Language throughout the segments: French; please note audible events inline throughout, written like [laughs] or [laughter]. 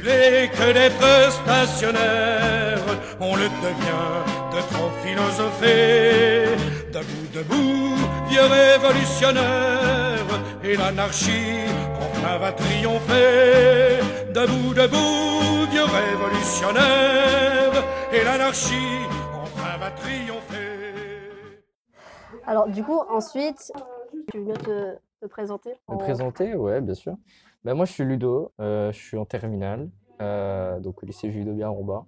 reculer que d'être stationnaire. On le devient de trop philosopher. Debout, debout, vieux révolutionnaire. Et l'anarchie enfin va triompher. Debout, debout, vieux révolutionnaire. Et l'anarchie enfin va triompher. Alors, du coup, ensuite, tu veux bien te, te présenter Me en- présenter, ouais, bien sûr. Bah, moi, je suis Ludo, euh, je suis en terminale, euh, donc au lycée Jules Rombas.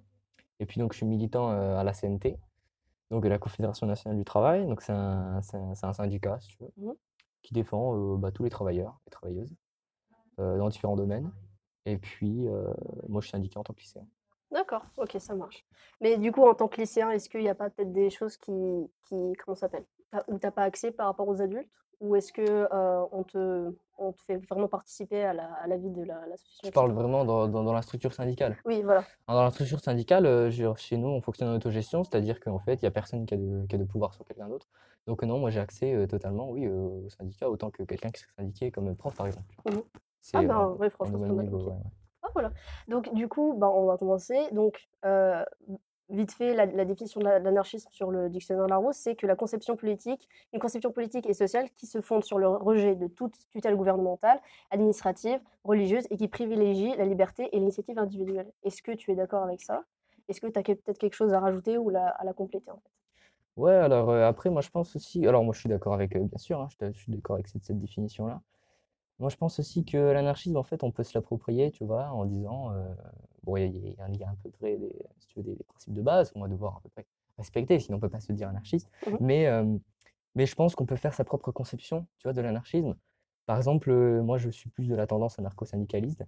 Et puis, donc, je suis militant euh, à la CNT, donc la Confédération nationale du travail. Donc, c'est un, syndicat, si tu veux, Mhm. qui défend bah, tous les travailleurs et travailleuses dans différents domaines. Et puis, moi, je suis syndicat en tant que lycéen. D'accord, ok, ça marche. Mais du coup, en tant que lycéen, est-ce qu'il n'y a pas peut-être des choses qui, qui comment ça s'appelle, T'as- où tu n'as pas accès par rapport aux adultes? Ou est-ce que euh, on te, on te fait vraiment participer à la, à la vie de la- l'association Je parle vraiment dans, dans- dans la structure syndicale. Oui, voilà. Dans la structure syndicale, euh, chez nous, on fonctionne en autogestion, c'est-à-dire qu'en fait, il n'y a personne qui a, de, qui a de pouvoir sur quelqu'un d'autre. Donc, non, moi, j'ai accès euh, totalement, oui, euh, au syndicat, autant que quelqu'un qui serait syndiqué comme prof, par exemple. C'est Ah euh, ben, oui, au franchement, c'est même pas mal. niveau, ok. ouais, ouais. Ah, voilà. Donc, du coup, ben, on va commencer. Donc, euh, vite fait, la, définition de la- de l'anarchisme sur le dictionnaire Larousse, c'est que la conception politique, une conception politique et sociale qui se fonde sur le rejet de toute tutelle gouvernementale, administrative, religieuse et qui privilégie la liberté et l'initiative individuelle. Est-ce que tu es d'accord avec ça? Est-ce que tu as peut-être quelque chose à rajouter ou à la compléter en fait? Ouais, alors euh, après, moi, je pense aussi. Alors, moi, je suis d'accord avec, euh, bien sûr, hein, je suis d'accord avec cette, cette définition-là. Moi, je pense aussi que l'anarchisme, en fait, on peut se l'approprier, tu vois, en disant. euh, bon, il y, a- il y a- à peu près des, si tu veux, des, des principes de base qu'on va devoir à peu près respecter, sinon on ne peut pas se dire anarchiste. Mhm. Mais, euh, mais je pense qu'on peut faire sa propre conception, tu vois, de l'anarchisme. Par exemple, euh, moi, je suis plus de la tendance anarcho-syndicaliste.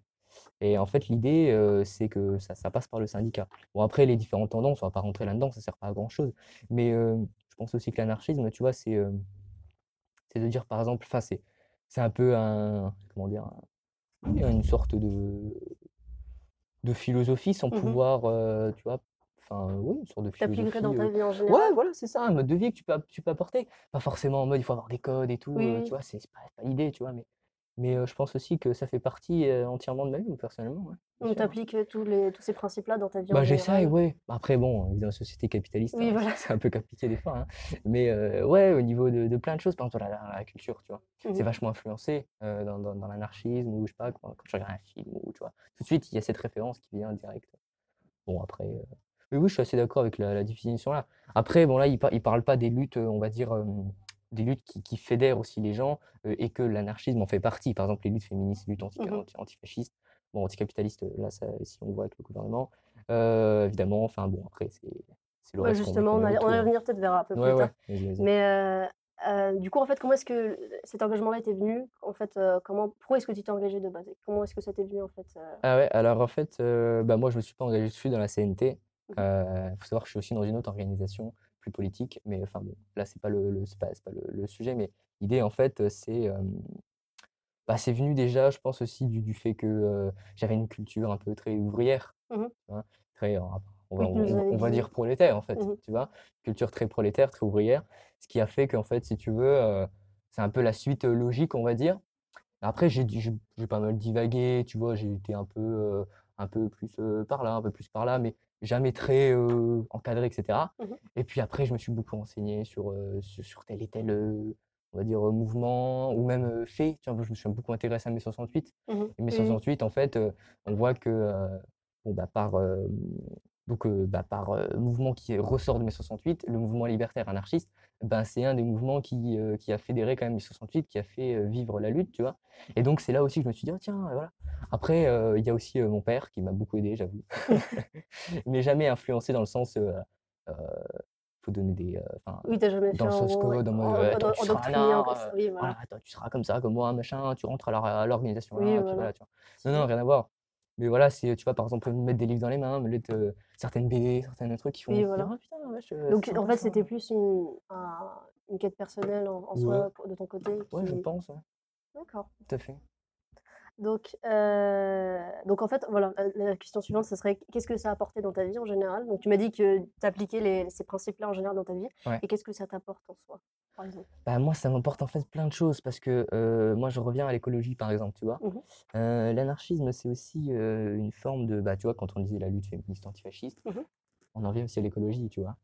Et en fait, l'idée, euh, c'est que ça, ça passe par le syndicat. Bon, après, les différentes tendances, on va pas rentrer là-dedans, ça sert pas à grand-chose. Mais je pense aussi que l'anarchisme, tu vois, c'est c'est de dire, par exemple, enfin, c'est c'est un peu un, comment dire, un- une sorte de, de philosophie sans Mhm. pouvoir, euh, tu vois, enfin, oui, une sorte de T'appliquerais dans ta philosophie. vie en euh, général? Ouais, voilà, c'est ça, un mode de vie que tu peux, tu peux apporter. Pas forcément en mode, il faut avoir des codes et tout, Oui, euh, tu vois, c'est pas, c'est pas l'idée, tu vois, mais, mais euh, je pense aussi que ça fait partie euh, entièrement de ma vie, personnellement, ouais, Donc, t'appliques tous, les, tous ces principes-là dans ta vie Bah, j'essaye, ouais. Après, bon, dans une société capitaliste, Oui, hein, voilà. [laughs] c'est un peu compliqué des fois. hein. Mais euh, ouais, au niveau de, de plein de choses, par exemple, la, la- la culture, tu vois, c'est Mhm. vachement influencé dans, dans- dans l'anarchisme ou je sais pas, quand, quand tu regardes un film ou tu vois, tout de suite, il y a cette référence qui vient direct. Bon, après, mais oui, je suis assez d'accord avec la, la définition là. Après, bon, là, il, par- il parle pas des luttes, on va dire, des luttes qui, qui fédèrent aussi les gens euh, et que l'anarchisme en fait partie. Par exemple, les luttes féministes, les luttes anti- anti- antifascistes, bon, anticapitalistes, euh, là, ça, si on voit avec le gouvernement, euh, évidemment, enfin, bon, après, c'est le Ouais, reste justement, on, va revenir peut-être vers un peu Ouais, plus tard. Mais euh, du coup, en fait, comment est-ce que cet engagement-là était venu? En fait, euh, comment, pourquoi est-ce que tu t'es engagé de base? Comment est-ce que ça t'est venu en fait euh, Ah ouais, alors en fait, bah moi je me suis pas engagé dessus dans la CNT. Il faut savoir que je suis aussi dans une autre organisation plus politique, mais enfin bon, là c'est pas le, pas, le, le sujet, mais l'idée en fait euh, c'est euh, bah, c'est venu déjà, je pense aussi du, du fait que euh, j'avais une culture un peu très ouvrière, vois, très, on va, on, on- dire prolétaire en fait, Mhm. tu vois, culture très prolétaire, très ouvrière, ce qui a fait qu'en fait, si tu veux, euh, c'est un peu la suite logique, on va dire. Après, j'ai pas mal divagué, tu vois, j'ai été un peu, un peu plus euh, par là, un peu plus par là, mais jamais très euh, encadré, etc. Mhm. Et puis après, je me suis beaucoup renseigné sur, euh, sur, sur tel et tel, on va dire, mouvement, ou même fait. Vois, je me suis beaucoup intéressé à mai 68. Mhm. Et oui. 68, en fait, euh, on voit que euh, bon, bah, par, euh, donc, bah, par mouvement qui ressort de mai 68, le mouvement libertaire anarchiste, ben, c'est un des mouvements qui, euh, qui a fédéré quand même mai 68, qui a fait euh, vivre la lutte, tu vois. Et donc, c'est là aussi que je me suis dit, oh, tiens, voilà. Après, euh, il y a aussi mon père qui m'a beaucoup aidé, j'avoue. [laughs] Mais jamais influencé dans le sens, euh, faut donner des. Oui, t'as jamais fait dans le ouais, code, en mode, en- en- attends, tu seras Oui, voilà. voilà, attends, tu comme ça, comme moi, machin, tu rentres à l'or- à l'organisation là, Oui, et puis voilà. voilà, tu vois. Non, non, rien à voir. Mais voilà, c'est, tu vois, par exemple, me mettre des livres dans les mains, me mettre euh, certaines BD, certains trucs qui font Oui, voilà. ah putain, euh, Donc, en fait, c'était plus une, un- une quête personnelle en, en soi Ouais. de ton côté. Ouais, je qui- pense, ouais, D'accord. tout à fait. Donc, euh, donc, en fait, voilà, la, la question suivante, ce serait qu'est-ce que ça a apporté dans ta vie en général? Donc, tu m'as dit que tu appliquais les, ces principes-là en général dans ta vie. Ouais. Et qu'est-ce que ça t'apporte en soi par exemple? Bah, moi, ça m'importe en fait plein de choses parce que euh, moi, je reviens à l'écologie, par exemple, tu vois? Mmh Euh, l'anarchisme, c'est aussi euh, une forme de, bah, tu vois, quand on disait la lutte féministe antifasciste, Mmh on en vient aussi à l'écologie, tu vois?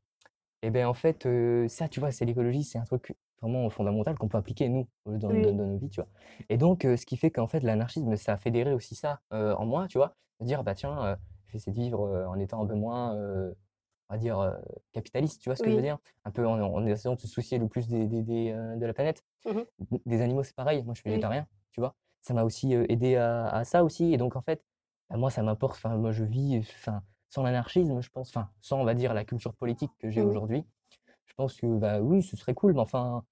Et ben en fait, euh, ça, tu vois, c'est l'écologie, c'est un truc vraiment fondamental qu'on peut appliquer, nous, dans, Oui. dans- dans nos vies, tu vois. Et donc, euh, ce qui fait qu'en fait, l'anarchisme, ça a fédéré aussi ça euh, en moi, tu vois. De dire, bah tiens, euh, je vais essayer de vivre en étant un peu moins, on va dire, capitaliste, tu vois ce que je veux dire? Un peu en, en essayant de se soucier le plus des, des- des, de la planète. Mmh Des animaux, c'est pareil. Moi, je suis Oui. végétarien, tu vois. Ça m'a aussi aidé à, à ça aussi. Et donc, en fait, bah, moi, ça m'importe. Enfin, moi, je vis, enfin, sans l'anarchisme, je pense, enfin, sans, on va dire, la culture politique que j'ai Mmh aujourd'hui, je pense que, bah oui, ce serait cool, mais enfin,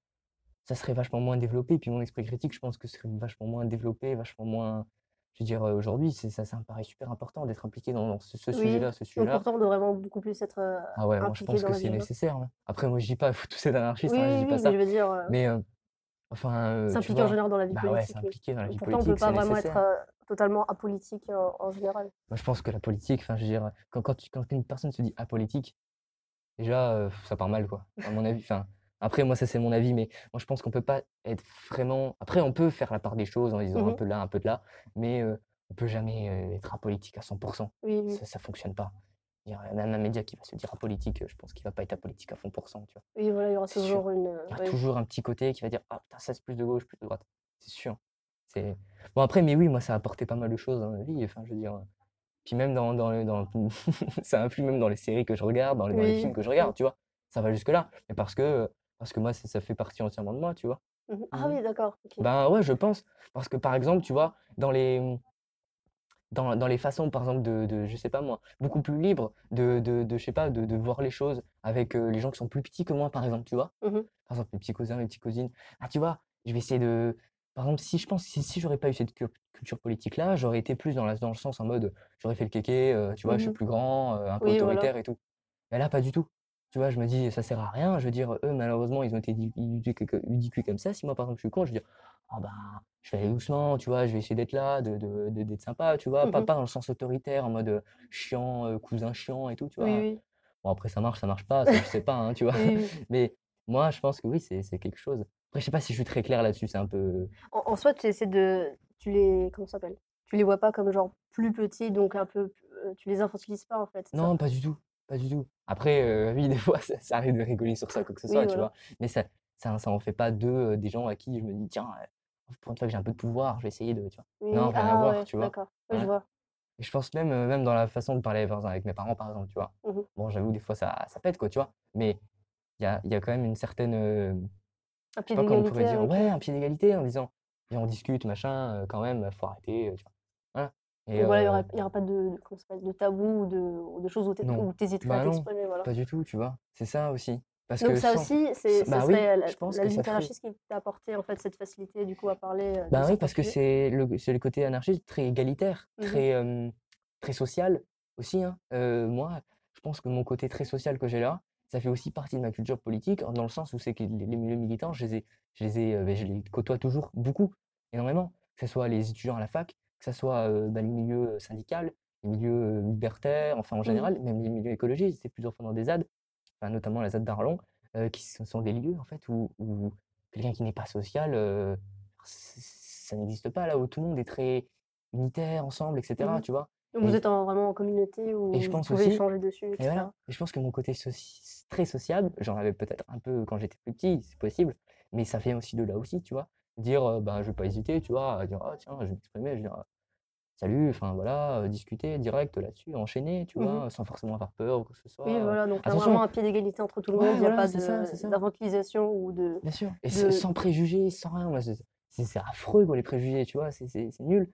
ça serait vachement moins développé. Puis mon esprit critique, je pense que ce serait vachement moins développé, vachement moins. Je veux dire, aujourd'hui, c'est ça, ça me paraît super important d'être impliqué dans, dans ce, ce Oui. sujet-là, ce sujet-là. pourtant, on doit vraiment beaucoup plus être euh, Ah ouais, moi, je pense que c'est hein. nécessaire. hein. Après, moi, je dis pas, [laughs] tous être anarchistes, Oui, hein, je oui, dis pas ça. mais je veux dire, euh, Mais, euh, enfin, euh, s'impliquer en général dans la vie bah ouais, politique. oui. s'impliquer dans la vie Pourtant, on ne peut politique, pas vraiment être totalement apolitique en, en général. Moi, je pense que la politique, enfin, je veux dire, quand, quand, tu- quand une personne se dit apolitique, déjà, ça part mal, quoi, à mon avis. Enfin, après, moi, ça, c'est mon avis, mais moi, je pense qu'on peut pas être vraiment. Après, on peut faire la part des choses en disant un Mhm. peu de là, un peu de là, mais euh, on peut jamais euh, être apolitique à 100%. Oui, oui. Ça, ça fonctionne pas. Il y a même un média qui va se dire apolitique, je pense qu'il va pas être apolitique à fond pour cent, tu vois. Oui, voilà, il y aura toujours une. Il y aura ouais. toujours un petit côté qui va dire Ah putain, ça c'est plus de gauche, plus de droite. C'est sûr. C'est... Bon, après, mais oui, moi, ça a apporté pas mal de choses dans ma vie. Enfin, je veux dire. Puis même dans, dans, le- dans... [laughs] ça influe même dans les séries que je regarde, dans les, dans les films que je regarde, tu vois. Ça va jusque-là. Mais parce que, parce que moi, ça, fait partie entièrement de moi, tu vois? Mhm. Ah Mhm. oui, d'accord. Ben ouais, je pense. Parce que par exemple, tu vois, dans les, dans, dans les façons, par exemple, de, de, je sais pas moi, beaucoup plus libres de, de, de je sais pas, de, de voir les choses avec euh, les gens qui sont plus petits que moi, par exemple, tu vois? Par exemple, mes petits cousins, mes petites cousines. Ah, tu vois, je vais essayer de. Par exemple, si je pense, si, si j'aurais pas eu cette cul- culture politique-là, j'aurais été plus dans, la, dans le sens en mode, j'aurais fait le kéké, euh, tu vois, je suis plus grand, euh, un peu Oui, voilà. autoritaire et tout. Mais là, pas du tout. Tu vois, je me dis, ça sert à rien. Je veux dire, eux, malheureusement, ils ont été éduqués comme ça. Si moi, par exemple, je suis con, je dire, ah ben, je vais aller doucement, tu vois, je vais essayer d'être là, de, de- de- d'être sympa, tu vois, pas, Mhm. pas dans le sens autoritaire, en mode euh, chiant, euh, cousin chiant et tout, tu vois. Oui. Bon, après, ça marche, ça marche pas, ça, je sais pas, hein, tu [laughs] vois. Oui, oui. [laughs] Mais moi, je pense que oui, c'est c'est quelque chose. Après, je sais pas si je suis très clair là-dessus, c'est un peu. En, en soi, tu essaies de. Tu les. Comment ça s'appelle? Tu les vois pas comme genre plus petits, donc un peu. euh, Tu les infantilises pas en fait. c'est ça? Non, pas du tout, pas du tout. Après, euh, oui, [laughs] des fois, ça, ça arrive de rigoler sur ça, quoi que ce Oui, soit, tu vois. Mais ça, ça, ça en fait pas d'eux euh, des gens à qui je me dis, tiens, euh, pour une fois que j'ai un peu de pouvoir, je vais essayer de, tu vois. Oui, Non, rien à ah voir, ouais, tu vois. d'accord. Je vois. Et je pense même, même dans la façon de parler avec mes parents, par exemple, tu vois. Mhm. Bon, j'avoue, des fois, ça, ça pète, quoi, tu vois. Mais il y a, y a quand même une certaine. Un pied comment on d'égalité pourrait dire, avec. ouais, un pied d'égalité en disant, viens, on discute, machin, quand même, faut arrêter, tu vois. Voilà. Et Donc voilà, il y euh, aura, pas de, tabou ou de, choses où tu hésiterais à bah non, t'exprimer. Voilà. pas du tout, tu vois. C'est ça aussi. Parce Donc que ça sans. aussi, c'est, Bah ça oui, serait la, je pense la que lutte ça ferait. anarchiste qui t'a apporté en fait cette facilité du coup à parler euh, Ben oui, parce que c'est le, côté anarchiste très égalitaire, Mhm. très, euh, très social aussi. hein. Euh, moi, je pense que mon côté très social que j'ai là, ça fait aussi partie de ma culture politique, dans le sens où c'est que les, les milieux militants, je les ai, je les ai, ben, je les côtoie toujours beaucoup, énormément. Que ce soit les étudiants à la fac, que ce soit ben, les milieux syndicaux, les milieux libertaires, enfin en Mhm. général, même les milieux écologistes, j'étais plusieurs fois dans des ZAD, enfin, notamment la ZAD d'Arlon, qui sont des lieux en fait où, où quelqu'un qui n'est pas social, ça n'existe pas là où tout le monde est très unitaire ensemble, etc. Mhm. Tu vois? Donc vous êtes en- vraiment en communauté où et je vous pouvez aussi, échanger dessus, et voilà, et je pense que mon côté soci- très sociable, j'en avais peut-être un peu quand j'étais plus petit, c'est possible, mais ça vient aussi de là aussi, tu vois? Dire, euh, ben, je vais pas hésiter, tu vois, à dire, ah tiens, je vais m'exprimer, je vais dire, salut, enfin voilà, euh, discuter direct là-dessus, enchaîner, tu Mhm. vois, sans forcément avoir peur ou quoi que ce soit. Oui, euh, voilà, donc attention, vraiment un pied d'égalité entre tout le ouais, monde, il n'y a voilà, pas d'infantilisation ou de, Bien sûr. Et de... sans préjugés, sans rien. c'est affreux, quoi, les préjugés, tu vois, c'est nul.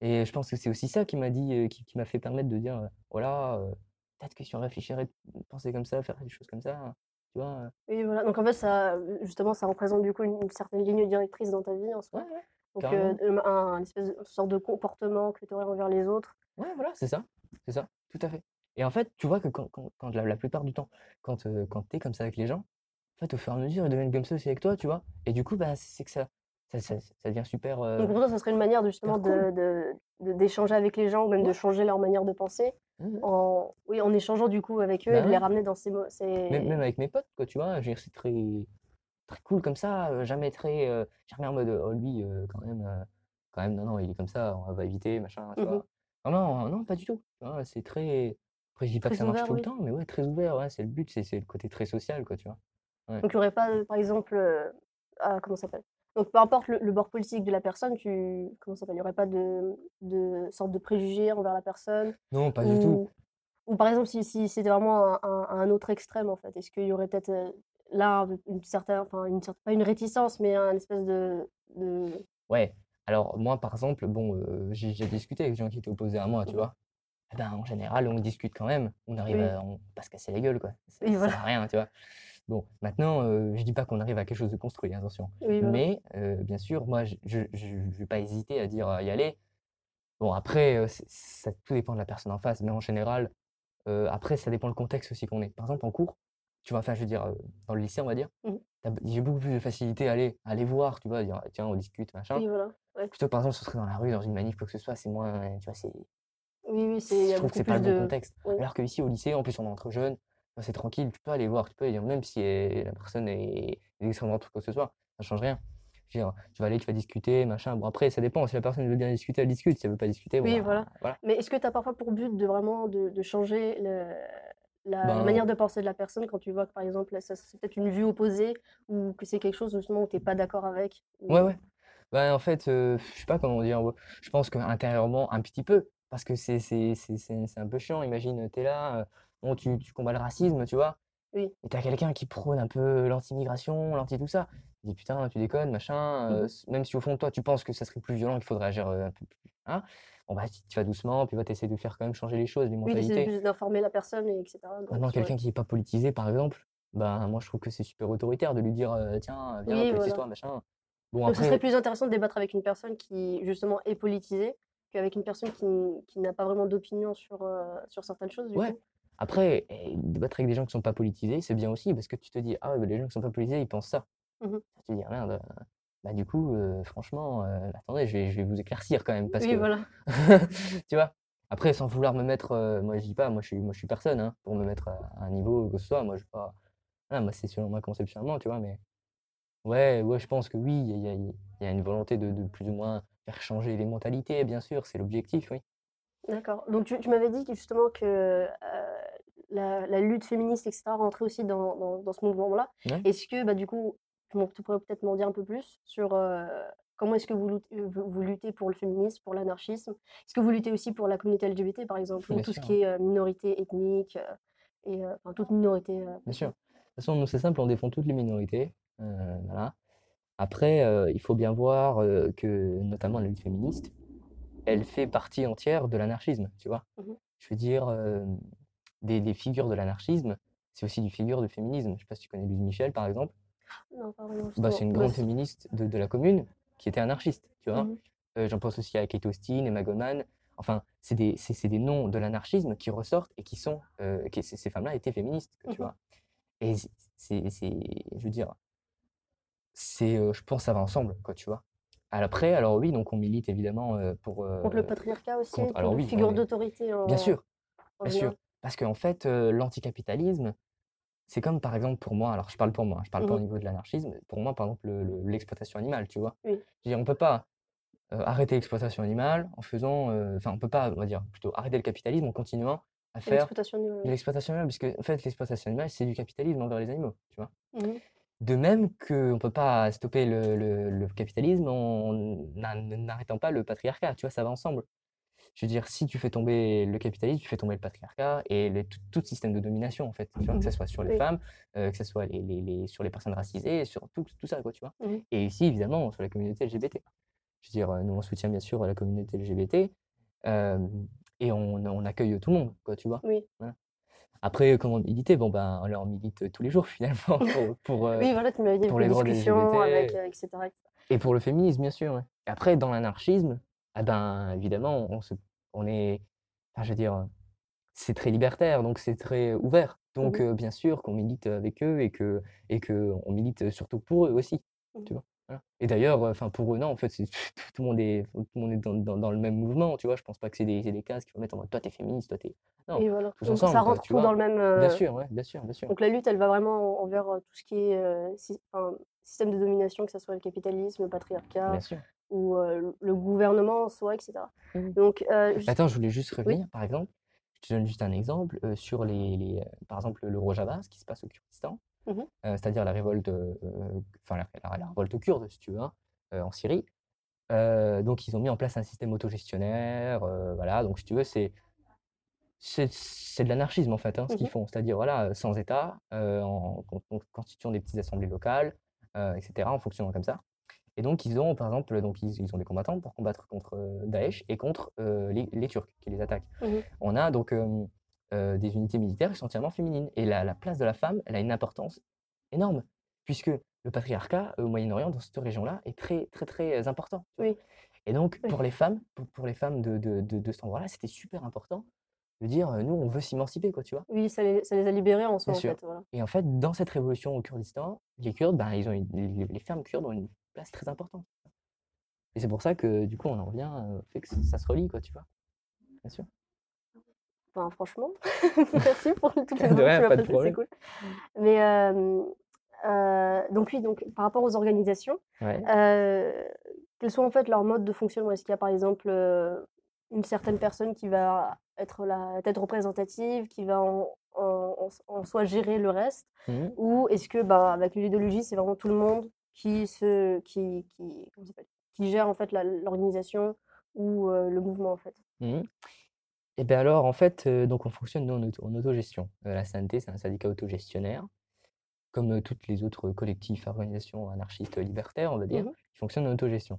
Et je pense que c'est aussi ça qui m'a dit, euh, qui, qui m'a fait permettre de dire, voilà, euh, peut-être que si on réfléchirait, penser comme ça, faire des choses comme ça, tu vois. Oui, voilà. Donc en fait, ça, justement, ça représente du coup une, une certaine ligne directrice dans ta vie en Ouais, soi. ouais, Donc carrément. euh, un, un espèce de sorte de comportement que tu aurais envers les autres. Ouais, voilà, c'est ça, c'est ça, tout à fait. Et en fait, tu vois que quand, quand, quand la, la plupart du temps, quand, euh, quand tu es comme ça avec les gens, en fait, au fur et à mesure, ils deviennent comme ça aussi avec toi, tu vois. Et du coup, bah, c'est que ça, ça, ça, ça devient super, Donc pour toi, ça serait une manière de, justement cool. de, de- d'échanger avec les gens ou même de changer leur manière de penser Mhm. en, oui, en échangeant du coup avec eux et Bah de les ramener dans ces, mo- Même, ces... même avec mes potes, quoi, tu vois, je veux dire, c'est très. Très cool comme ça, jamais très, jamais en mode, oh lui, quand même, quand même, non, non, il est comme ça, on va éviter, machin, tu Mmh vois. Non, non, non, pas du tout. vois, c'est très, après, je dis pas que Très ça marche ouvert, tout le oui. temps, mais ouais, très ouvert, ouais, c'est le but, c'est c'est le côté très social, quoi, tu vois. Ouais. Donc il y aurait pas, par exemple, ah comment ça s'appelle? Donc peu importe le le bord politique de la personne, tu comment ça s'appelle? Il y aurait pas de de sorte de préjugés envers la personne? Non, pas du tout. Ou ou par exemple, si si c'était vraiment un un un autre extrême, en fait, est-ce qu'il y aurait peut-être, là, une certaine enfin une cer pas une réticence, mais un espèce de de Ouais, alors moi, par exemple, bon, j'ai discuté avec des gens qui étaient opposés à moi, tu vois? Eh ben, en général, on discute quand même, on arrive Oui. à on pas se casser la gueule, quoi. Ça ça sert voilà. à rien, tu vois? Bon, maintenant, heu, je dis pas qu'on arrive à quelque chose de construit, hein, attention. Oui, voilà. Mais, bien sûr, moi, je je vais pas hésiter à dire, à y aller. Bon, après, ça tout dépend de la personne en face, mais en général, après, ça dépend le contexte aussi qu'on est. Par exemple, en cours, tu vois? Enfin, je veux dire, dans le lycée, on va dire, Mmh j'ai beaucoup plus de facilité à aller à aller voir, tu vois? Dire: «Tiens, on discute, machin». Oui, voilà. Ouais. Plutôt que, par exemple, ce serait dans la rue, dans une manif, quoi que ce soit, c'est moins, tu vois? C'est Oui, oui, c'est je a trouve que c'est pas plus le bon de contexte. oui. Alors qu'ici, au lycée, en plus, on est entre jeunes, bah, c'est tranquille, tu peux aller voir, tu peux dire même si, heu, la personne est droite ou quoi que ce soit, ça change rien. Je veux dire, tu vas aller, tu vas discuter, machin. Bon, après, ça dépend, si la personne veut bien discuter, elle discute, si elle veut pas discuter, bon, Oui, bah, voilà. voilà. Mais est-ce que tu as parfois pour but de vraiment de de changer le la Ben manière de penser de la personne quand tu vois que, par exemple, ça c'est peut-être une vue opposée ou que c'est quelque chose justement où tu es pas d'accord avec? Ouais, Ou ouais. Bah, en fait, heu, je sais pas comment dire, ouais, je pense qu'intérieurement, un petit peu, parce que c'est c'est c'est c'est c'est un peu chiant. Imagine, tu es là, bon, tu tu combats le racisme, tu vois? oui. Et tu as quelqu'un qui prône un peu l'anti-immigration, l'anti tout ça. Tu dis: «Putain, tu déconnes, machin», Mmh même si au fond de toi, tu penses que ça serait plus violent, qu'il faudrait agir, un peu plus hein? Bon, bah, tu vas doucement, puis bah, tu essaies de faire quand même changer les choses, les Oui, mentalités. plus d'informer la personne et et cetera donc Maintenant, ouais. quelqu'un qui est pas politisé, par exemple, bah, moi, je trouve que c'est super autoritaire de lui dire, heu: «Tiens, viens, Oui, voilà. politise-toi, machin». Bon, Donc ce serait après plus intéressant de débattre avec une personne qui justement est politisée, qu'avec une personne qui qui n'a pas vraiment d'opinion sur, heu, sur certaines choses du ouais, coup? après et débattre avec des gens qui sont pas politisés, c'est bien aussi parce que tu te dis: «Ah bah, les gens qui sont pas politisés, ils pensent ça». Mmh mh. Tu te dis: «Ah merde, heu, bah, du coup, heu, franchement, heu, attendez, je vais je vais vous éclaircir quand même parce Oui, que» voilà. [laughs] tu vois? Après sans vouloir me mettre, heu, moi, je dis pas, moi, je suis moi, je suis personne, hein, pour me mettre à un niveau que ce soit. Moi, je pas voilà, moi, c'est selon moi, tu vois? Mais ouais, ouais, je pense que oui, il y y y a une volonté de de plus ou moins faire changer les mentalités, bien sûr, c'est l'objectif, oui. D'accord. Donc tu tu m'avais dit justement que, la la lutte féministe et cetera rentrait aussi dans dans dans ce mouvement-là. Ouais. Est-ce que, bah, du coup, tu pourrais peut-être m'en dire un peu plus sur, comment est-ce que vous lout vous luttez pour le féminisme, pour l'anarchisme? Est-ce que vous luttez aussi pour la communauté LGBT, par exemple, ou tout ce qui est, minorité ethnique, et enfin toute minorité, bien sûr. De toute façon, nous, c'est simple, on défend toutes les minorités, voilà. Après, il faut bien voir, que notamment la lutte féministe, elle fait partie entière de l'anarchisme, tu vois? Mmh mh. Je veux dire, des des figures de l'anarchisme, c'est aussi des figures de féminisme. Je sais pas si tu connais Louise Michel, par exemple? Non, Bah, justement. c'est une Bah, grande féministe de de la commune qui était anarchiste, tu vois? mmh mh. Heu, j'en pense aussi à Kate Austin, Emma Goldman. Enfin, c'est des des noms de l'anarchisme qui ressortent et qui sont, qui ces femmes-là étaient féministes, Mmh tu vois? Et c'est je veux dire, c'est, heu, je pense ça va ensemble, quoi, tu vois? Après, alors oui, donc on milite évidemment, heu, pour, Contre le patriarcat aussi, contre alors oui, est d'autorité bien en sûr, en bien sûr, parce qu'en fait, l'anticapitalisme, c'est comme par exemple pour moi, alors je parle pour moi, je parle Mmh pas au mh. niveau de l'anarchisme, pour moi, par exemple, le le l'exploitation animale, tu vois? Oui. Je veux dire, on peut pas, heu, arrêter l'exploitation animale en faisant, heu, enfin, on peut pas, on va dire, plutôt arrêter le capitalisme en continuant à faire L'exploitation animale, l'exploitation animale, puisque en fait, l'exploitation animale, c'est du capitalisme envers les animaux, tu vois? Mmh mh. De même qu'on peut pas stopper le le le capitalisme en n'a n'arrêtant pas le patriarcat, tu vois? Ça va ensemble. Je veux dire, si tu fais tomber le capitalisme, tu fais tomber le patriarcat et les tout tout système de domination, en fait, tu vois? Mmh Que ça mh. soit sur les Oui. femmes, heu, que ça soit les les les sur les personnes racisées, sur tout tout ça, quoi, tu vois? Mmh mh. Et ici, évidemment, sur la communauté LGBT. Je veux dire, heu, nous, on soutient bien sûr la communauté LGBT, hem et on on accueille tout le monde, quoi, tu vois? Oui. Voilà. Après, comment militer? Bon, ben, on leur milite tous les jours [laughs] finalement pour Oui, voilà, tu dit pour les droits des avec, heu, et pour le féminisme, bien sûr, ouais. Après, dans l'anarchisme, ah ben, évidemment, on se on est enfin, je veux dire, c'est très libertaire, donc c'est très ouvert. Mmh Donc bien sûr qu'on milite avec eux et que et qu'on milite surtout pour eux aussi, Mmh tu vois? Voilà. Et d'ailleurs, enfin, pour eux, non, en fait, [laughs] tout le monde est tout le monde est dans dans dans le même mouvement, tu vois? Je pense pas que c'est des c'est des cases qu'il faut mettre en mode: «Toi, tu es féministe, toi, tu es» non, voilà. tous Donc ça ensemble, quoi, rentre tout dans le même, Bien sûr, ouais, bien sûr, bien sûr. donc la lutte, elle va vraiment en envers, tout ce qui est, heu, si enfin, systèmes de domination, que ce soit le capitalisme, le patriarcat Bien sûr. Ou le- gouvernement en soi, etc. Mhm. Donc, juste- Attends, je voulais juste revenir, par exemple, je te donne juste un exemple, sur les, les, par exemple, le Rojava, ce qui se passe au Kurdistan, euh, c'est-à-dire la révolte, enfin, la, la- la révolte kurde, si tu veux, hein, en Syrie. Donc, ils ont mis en place un système autogestionnaire, voilà, donc si tu veux, c'est c'est de l'anarchisme en fait, hein, ce qu'ils Mhm. font, c'est-à-dire voilà, sans État, euh, en, con- con- constituant des petites assemblées locales, euh, etc., en fonctionnant comme ça. Et donc, ils ont, par exemple, donc ils, ils ont des combattants pour combattre contre euh, Daesh et contre euh, les, les Turcs qui les attaquent. Mhm. On a donc euh, des unités militaires qui sont entièrement féminines. Et la, la place de la femme, elle a une importance énorme, puisque le patriarcat au Moyen-Orient, dans cette région-là, est très, très, très important. Oui. Et donc, Oui. pour les femmes, pour, pour les femmes de, de, de, de cet endroit-là, c'était super important de dire, nous, on veut s'émanciper, quoi, tu vois. oui, ça les, ça les a libérés en soi, Bien en sûr. fait. Voilà. Et en fait, dans cette révolution au Kurdistan, les Kurdes, ben, ils ont une- les, les femmes kurdes ont une place très importante. Et c'est pour ça que, du coup, on en revient euh, au fait que ça, se relie, quoi, tu vois. Bien sûr. Enfin, franchement, [laughs] merci pour toutes les que tu m'as passées, c'est cool. Mais euh, euh, donc oui, donc par rapport aux organisations, Ouais. euh, quels sont en fait leurs modes de fonctionnement? Est-ce qu'il y a par exemple une certaine personne qui va être la tête représentative, qui va en, en- en- en soi gérer le reste, Mhm. ou est-ce que bah, avec l'idéologie, c'est vraiment tout le monde? Qui se qui, qui, qui gère en fait l'organisation ou euh, le mouvement en fait? Mhm. Et bien alors, en fait, euh, donc on fonctionne nous, en, auto- en autogestion. Euh, la CNT, c'est un syndicat autogestionnaire, comme toutes les autres collectifs, organisations anarchistes libertaires, on va dire, Mhm. qui fonctionnent en autogestion.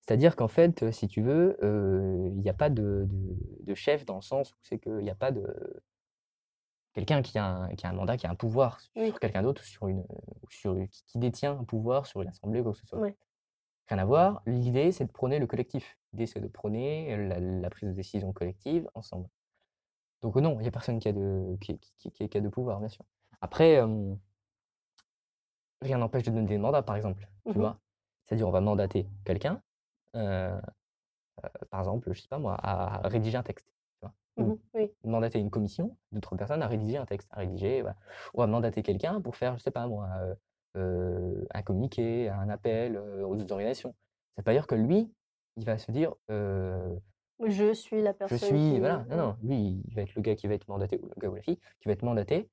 C'est-à-dire qu'en fait, si tu veux, il n'y a pas de, de- de chef dans le sens où c'est qu'il n'y a pas de quelqu'un qui a un, qui a un mandat, qui a un pouvoir sur quelqu'un d'autre, sur une, sur, qui, détient un pouvoir sur une assemblée ou quoi que ce soit. Rien à voir. L'idée, c'est de prôner le collectif. L'idée, c'est de prôner la, la prise de décision collective ensemble. Donc non, il n'y a personne qui a de, qui, qui- qui- qui a de pouvoir, bien sûr. Après, euh, rien n'empêche de donner des mandats, par exemple. Tu Mhm. vois? C'est-à-dire, on va mandater quelqu'un, euh, euh, par exemple, je sais pas moi, à rédiger un texte. Oui. mandater une commission d'autres personnes à rédiger un texte, à rédiger, voilà. Ou à mandater quelqu'un pour faire, je sais pas moi, euh, euh, un communiqué, un appel euh, aux autres organisations. Ça veut pas dire que lui, il va se dire, euh, Je suis la je personne suis, qui... voilà, non, non, lui, il va être le gars qui va être mandaté, ou le gars ou la fille, qui va être mandaté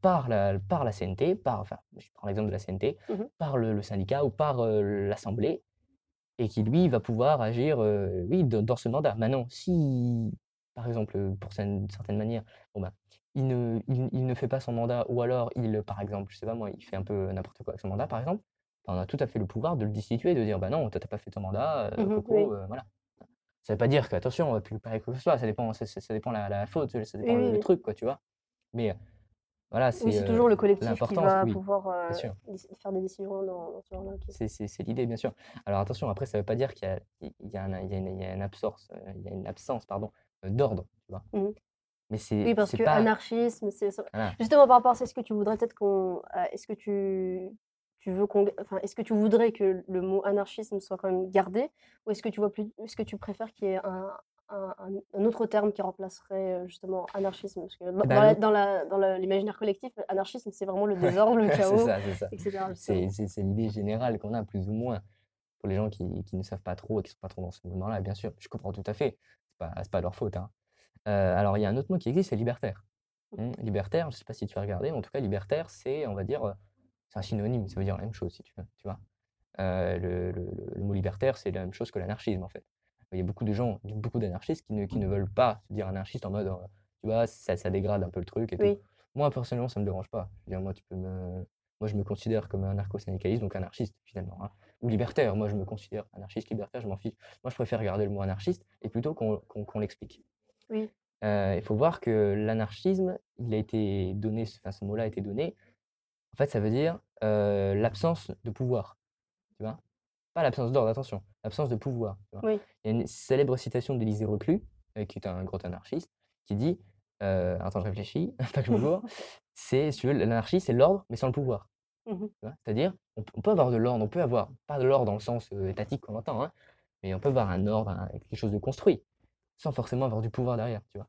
par la, par la CNT, par, enfin, je prends l'exemple de la CNT, Mhm. par le, le syndicat ou par l'Assemblée, et qui, lui, va pouvoir agir, oui, dans, dans ce mandat. Maintenant, si, par exemple, euh, pour certaines, certaines manières, bon, ben, il ne, il, il ne fait pas son mandat, ou alors, il, par exemple, je sais pas moi, il fait un peu n'importe quoi avec son mandat, par exemple, ben, on a tout à fait le pouvoir de le destituer, de dire, bah non, t'as pas fait ton mandat, euh, Mhm, coco, oui. euh, voilà. Ça veut pas dire qu'attention, on va plus le parer quoi que ce soit, ça dépend, ça, dépend la, la faute, ça dépend Oui, le, truc, quoi, tu vois. Mais voilà, c'est toujours euh, le collectif qui va oui, pouvoir euh, faire des décisions dans, dans ce genre-là. ok. C'est l'idée, bien sûr. Alors attention, après, ça veut pas dire qu'il y y y une, y a une absence, il y a une absence, pardon, d'ordre, tu vois. Mhm. Mais c'est Oui, parce que pas, anarchisme, c'est justement par rapport à est-ce que tu voudrais peut-être qu'on, euh, est-ce que tu, tu veux qu'on, enfin, est-ce que tu voudrais que le mot anarchisme soit quand même gardé, ou est-ce que tu vois plus, est-ce que tu préfères qu'il y ait un, un, autre terme qui remplacerait euh, justement anarchisme, parce que dans, Eh dans ben, l'imaginaire collectif, anarchisme c'est vraiment le [laughs] désordre, le chaos, ça, c'est ça. etc. justement. C'est c'est- c'est l'idée générale qu'on a, plus ou moins, pour les gens qui, qui ne savent pas trop et qui ne sont pas trop dans ce mouvement-là, bien sûr. Je comprends tout à fait. C'est pas, c'est pas leur faute. hein. Euh, alors, il y a un autre mot qui existe, c'est libertaire. Hum, Libertaire, je ne sais pas si tu as regardé, mais en tout cas, libertaire, c'est, on va dire, euh, c'est un synonyme, ça veut dire la même chose, si tu veux, tu vois. Euh, le, le- mot libertaire, c'est la même chose que l'anarchisme, en fait. Il y a beaucoup de gens, beaucoup d'anarchistes qui ne, qui ne veulent pas se dire anarchiste en mode, tu vois, ça, ça dégrade un peu le truc et tout. Moi, personnellement, ça ne me dérange pas. Je veux dire, moi, tu peux me... moi, je me considère comme un anarcho-syndicaliste, donc anarchiste, finalement. hein. Ou libertaire, moi, je me considère anarchiste, libertaire, je m'en fiche. Moi, je préfère garder le mot anarchiste et plutôt qu'on l'explique. Oui. Euh, Il faut voir que l'anarchisme, il a été donné, ce- enfin, ce mot-là a été donné. En fait, ça veut dire euh, l'absence de pouvoir. Tu vois? Pas l'absence d'ordre, attention, l'absence de pouvoir. tu vois? Oui. Il y a une célèbre citation d'Élisée Reclus, euh, qui est un grand anarchiste, qui dit Attends, je réfléchis, [laughs] pas que je me. [laughs] C'est, si tu veux, l'anarchie, c'est l'ordre, mais sans le pouvoir. Vois? C'est-à-dire, on, peut- avoir de l'ordre, on peut avoir, pas de l'ordre dans le sens euh, étatique qu'on entend, hein, mais on peut avoir un ordre, quelque chose de construit, sans forcément avoir du pouvoir derrière, tu vois?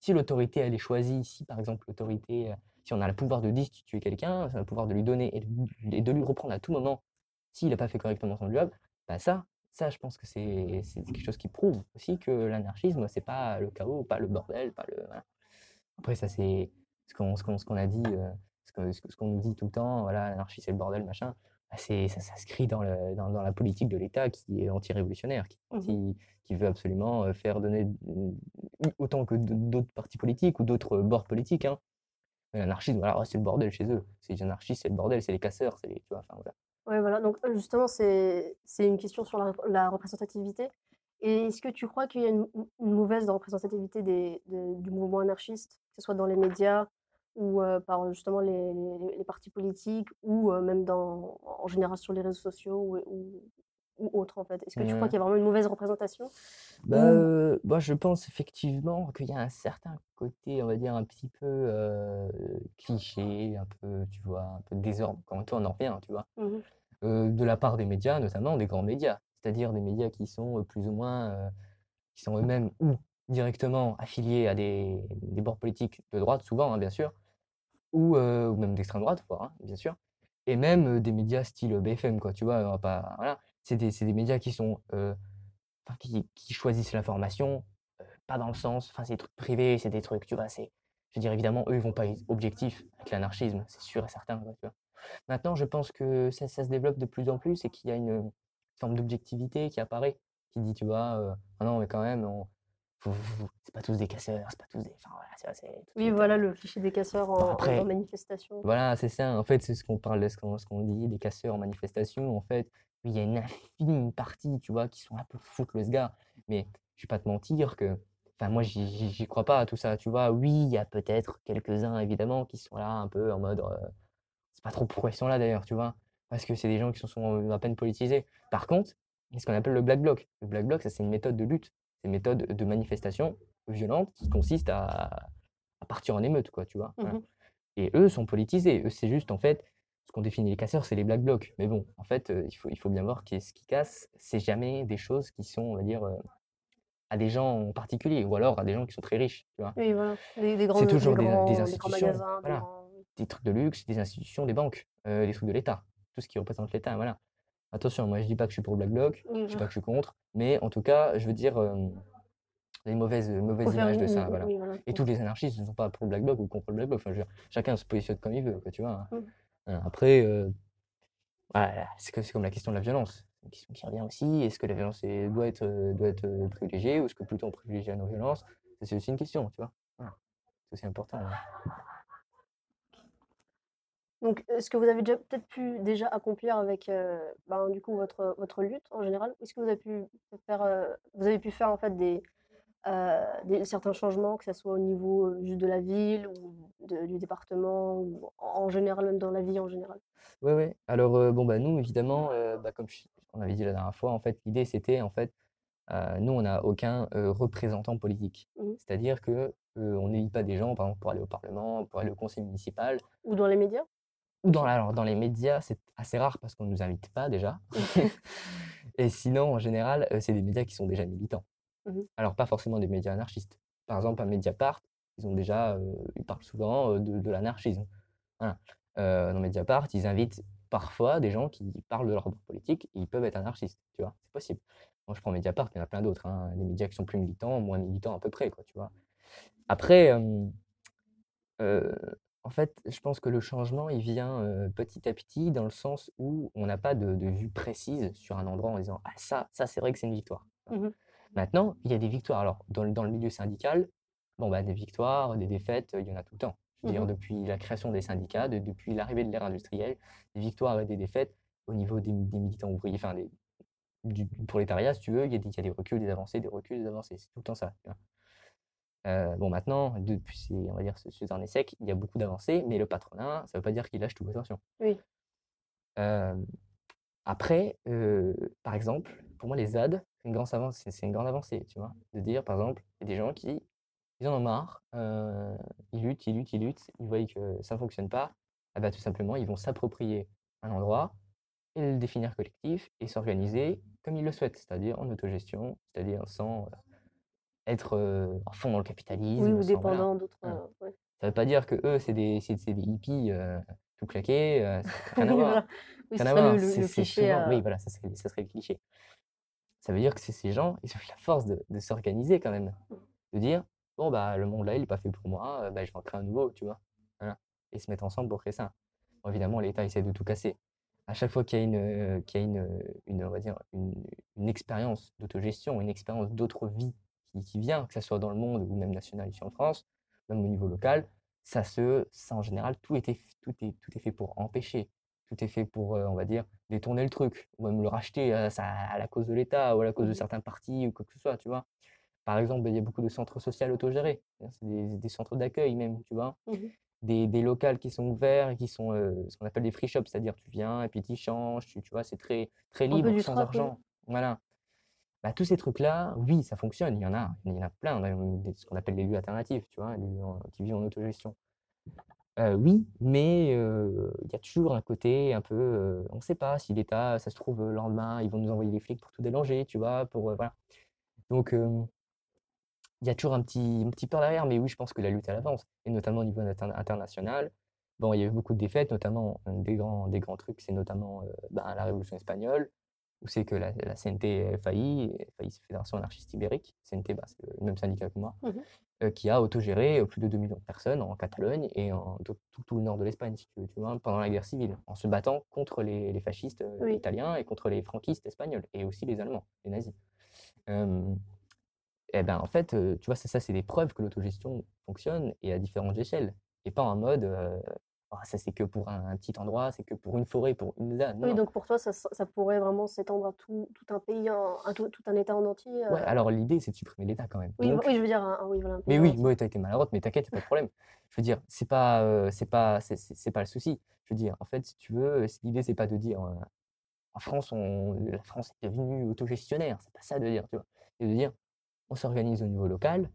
Si l'autorité, elle est choisie, si par exemple l'autorité, si on a le pouvoir de destituer quelqu'un, on a le pouvoir de lui donner et de, lui reprendre à tout moment s'il n'a pas fait correctement son job, bah ça, ça, je pense que c'est quelque chose qui prouve aussi que l'anarchisme, c'est pas le chaos, pas le bordel, pas le. Après, ça, c'est ce qu'on ce qu'on- ce qu'on a dit, ce qu'on nous dit tout le temps, voilà, l'anarchie, c'est le bordel, machin. Bah, c'est, ça s'inscrit dans, dans, dans la politique de l'État qui est anti-révolutionnaire, qui, Mhm. qui, qui veut absolument euh, faire donner mm, autant que d'autres partis politiques ou d'autres bords politiques. Hein. L'anarchisme, voilà, c'est le bordel chez eux. C'est les anarchistes, c'est le bordel, c'est les casseurs, c'est les, tu vois, enfin, voilà. Ouais, voilà. Donc, euh, justement, c'est une question sur la, rep- la représentativité. Et est-ce que tu crois qu'il y a une, une mauvaise représentativité des, de- du mouvement anarchiste, que ce soit dans les médias ou euh, par justement les, les- les partis politiques ou euh, même dans, en général sur les réseaux sociaux ou, ou, ou autres, en fait? Est-ce que tu crois Ouais. qu'il y a vraiment une mauvaise représentation? Bah, Ou- euh, je pense effectivement qu'il y a un certain côté, on va dire, un petit peu cliché, un peu, tu vois, un peu désordre. Quand toi, on en revient, tu vois? Euh, de la part des médias, notamment des grands médias, c'est-à-dire des médias qui sont plus ou moins, qui sont eux-mêmes ou directement affiliés à des, des bords politiques de droite, souvent, hein, bien sûr, ou, euh, ou même d'extrême droite, voire, hein, bien sûr, et même euh, des médias style BFM, quoi, tu vois, on pas, voilà, c'est des, des médias qui sont, euh, qui, choisissent l'information, euh, pas dans le sens, enfin, c'est des trucs privés, c'est des trucs, tu vois, c'est, je veux dire, évidemment, eux, ils vont pas être objectifs avec l'anarchisme, c'est sûr et certain. Maintenant, je pense que ça, se développe de plus en plus et qu'il y a une forme d'objectivité qui apparaît, qui dit, tu vois, euh, ah non, mais quand même, on, c'est pas tous des casseurs, c'est pas tous des. Enfin, voilà, c'est- Oui, voilà le cliché des casseurs en, en- après- en manifestation. voilà, c'est ça. En fait, c'est ce qu'on parle, de ce qu'on ce qu'on dit, des casseurs en manifestation. En fait, il y a une infime partie, tu vois, qui sont un peu le sgare. Mais je vais pas te mentir que, enfin, moi, j'y crois pas à tout ça, tu vois. Oui, il y a peut-être quelques-uns, évidemment, qui sont là un peu en mode, euh, c'est pas trop pourquoi ils sont là d'ailleurs, tu vois. Parce que c'est des gens qui sont, sont euh, à peine politisés. Par contre, il y a ce qu'on appelle le black bloc. Le black bloc, ça, c'est une méthode de lutte. C'est une méthode de manifestation violente qui consiste à, à partir en émeute, quoi, tu vois. Mhm. Et eux sont politisés. Eux, c'est juste, en fait, ce qu'on définit les casseurs, c'est les black blocs. Mais bon, en fait, euh, il faut, il faut bien voir que ce qui casse, c'est jamais des choses qui sont, on va dire, euh, à des gens en particulier, ou alors à des gens qui sont très riches, tu vois. Oui, voilà. Des, des grands, des toujours des- grands, institutions, magasins, des voilà. grands- Des trucs de luxe, des institutions, des banques, euh, des trucs de l'État, tout ce qui représente l'État, voilà. Attention, moi je dis pas que je suis pour le black bloc, Oui, je dis pas que je suis contre, mais en tout cas, je veux dire, euh, les mauvaises, mauvaises Faut faire images de ça, voilà. oui, voilà. Et tous les anarchistes ne sont pas pour le black bloc ou contre le black bloc. Enfin, je veux dire, chacun se positionne comme il veut, quoi, tu vois. Mm. Hein, Après, euh, voilà, c'est que- c'est comme la question de la violence. Question qui revient aussi. Est-ce que la violence est- doit être, euh, doit être euh, privilégiée ou est-ce que plutôt on privilégie la non-violence C'est aussi une question, tu vois. Voilà. C'est aussi important. ouais. Donc, est-ce que vous avez déjà peut-être pu déjà accomplir avec euh, ben, du coup votre, votre lutte en général? Est-ce que vous avez pu faire euh, vous avez pu faire en fait des, euh, des certains changements, que ce soit au niveau euh, juste de la ville ou de- du département ou en, général même dans la vie en général? Ouais, ouais. Alors, euh, bon, bah, nous, évidemment, euh, bah, comme je- on avait dit la dernière fois, en fait, l'idée, c'était, en fait, euh, nous, on n'a aucun euh, représentant politique. Mhm. C'est-à-dire que euh, on n'élit pas des gens, par exemple, pour aller au Parlement, pour aller au conseil municipal, Ou dans les médias? Ou dans, la- alors, dans les médias, c'est assez rare parce qu'on ne nous invite pas déjà. [laughs] Et sinon, en général, euh, c'est des médias qui sont déjà militants. Mhm. Alors, pas forcément des médias anarchistes. Par exemple, un Mediapart, ils ont déjà, euh, ils parlent souvent euh, de, de l'anarchisme. Voilà. Euh, dans Mediapart, ils invitent parfois des gens qui parlent de leur politique et ils peuvent être anarchistes, tu vois, c'est possible. Moi, je prends Mediapart, il y en a plein d'autres, hein, des médias qui sont plus militants, moins militants à peu près, quoi, tu vois. Après, en fait, je pense que le changement, il vient euh, petit à petit dans le sens où on n'a pas de, de vue précise sur un endroit en disant Ah, ça, ça c'est vrai que c'est une victoire. Mhm. Maintenant, il y a des victoires. Alors, dans, le- dans le milieu syndical, bon, bah, des victoires, des défaites, il y en a tout le temps. Je veux dire, Mhm. depuis la création des syndicats, de- depuis l'arrivée de l'ère industrielle, des victoires et des défaites au niveau des, des militants ouvriers, enfin, des, du, prolétariat, si tu veux, y, il y a des reculs, des avancées, des reculs, des avancées. C'est tout le temps ça. Euh, bon, maintenant, depuis ces, on va dire, ce, ce dernier siècle, il y a beaucoup d'avancées, mais le patronat, ça ne veut pas dire qu'il lâche toute attention. Oui. Euh, après, euh, par exemple, pour moi, les ZAD, c'est une grande avancée, c'est une grande avancée, tu vois. De dire, par exemple, il y a des gens qui, ils en ont marre, ils luttent, ils luttent, ils luttent, ils voient que ça ne fonctionne pas, ah bah, tout simplement, ils vont s'approprier un endroit et le définir collectif et s'organiser comme ils le souhaitent, c'est-à-dire en autogestion, c'est-à-dire sans être euh, à fond dans le capitalisme, Oui, ou dépendant d'autres. Ouais. Ça veut pas dire que eux, c'est des, c'est, c'est des hippies euh, tout claqués. euh, [laughs] rien à voir. voilà. Oui, Rien ce à serait voir. le, le- C'est le c'est cliché. souvent. Oui, euh, voilà, ça serait, ça serait le cliché. Ça veut dire que c'est ces gens, ils ont eu la force de, de s'organiser quand même. De dire, bon, bah, le monde là, il n'est pas fait pour moi, bah, je vais en créer un nouveau, tu vois. Voilà. Et se mettre ensemble pour créer ça. Bon, évidemment, l'État essaie de tout casser. À chaque fois qu'il y a une, qu'il y a une, une, on va dire, une, une expérience d'autogestion, une expérience d'autre vie qui, qui vient, que ce soit dans le monde ou même national ici en France, même au niveau local, ça se, ça en général, tout, était, tout, est, tout est fait pour empêcher. Tout est fait pour, euh, on va dire, détourner le truc, ou même le racheter à, ça- à la cause de l'État ou à la cause de Mhm. certains partis ou quoi que ce soit, tu vois. Par exemple, il y a beaucoup de centres sociaux autogérés, c'est des, des centres d'accueil même, tu vois. mhm. Des, des locales qui sont ouverts et qui sont euh, ce qu'on appelle des free shops, c'est-à-dire tu viens et puis tu changes, tu, tu vois, c'est très, très libre, sans argent. Voilà. Bah, tous ces trucs-là, oui, ça fonctionne, il y en a, il y en a plein, ce qu'on appelle les lieux alternatifs, tu vois, les lieux qui vivent en autogestion. Euh, oui, mais euh, il y a toujours un côté un peu, euh, on ne sait pas si l'État, ça se trouve, le lendemain, ils vont nous envoyer les flics pour tout délonger, tu vois. Donc, il y a toujours un petit, un petit peur derrière, mais oui, je pense que la lutte, elle avance, et notamment au niveau inter- international. Bon, il y a eu beaucoup de défaites, notamment des grands, des grands trucs, c'est notamment ben, la Révolution espagnole, où c'est que la, la CNT et failli, c'est Fédération anarchiste ibérique, CNT, bah, c'est le même syndicat que moi, Mhm. euh, qui a autogéré euh, plus de 2 millions de personnes en Catalogne et en tout, tout- le nord de l'Espagne, si tu veux, tu vois, pendant la guerre civile, en se battant contre les, les fascistes euh, Oui. italiens et contre les franquistes espagnols, et aussi les Allemands, les nazis. Euh, et ben en fait, tu vois, ça, ça c'est des preuves que l'autogestion fonctionne et à différentes échelles. Et pas en mode, euh, Ah, ça c'est que pour un, un petit endroit, c'est que pour une forêt, pour une zone. Oui, donc pour toi, ça, ça pourrait vraiment s'étendre à tout, tout un pays, un, un tout, tout un État en entier. Ouais, euh, alors l'idée c'est de supprimer l'État quand même. Oui, Donc, oui, je veux dire, un, oui, voilà, Mais oui, moi, t'as été maladroite, mais t'inquiète, pas de problème. Je veux dire, c'est pas, euh, c'est pas, c'est pas le souci. Je veux dire, en fait, si tu veux, l'idée, c'est pas de dire, euh, en France, on, la France est devenue autogestionnaire. C'est pas ça de dire, tu vois. C'est de dire, on s'organise au niveau local.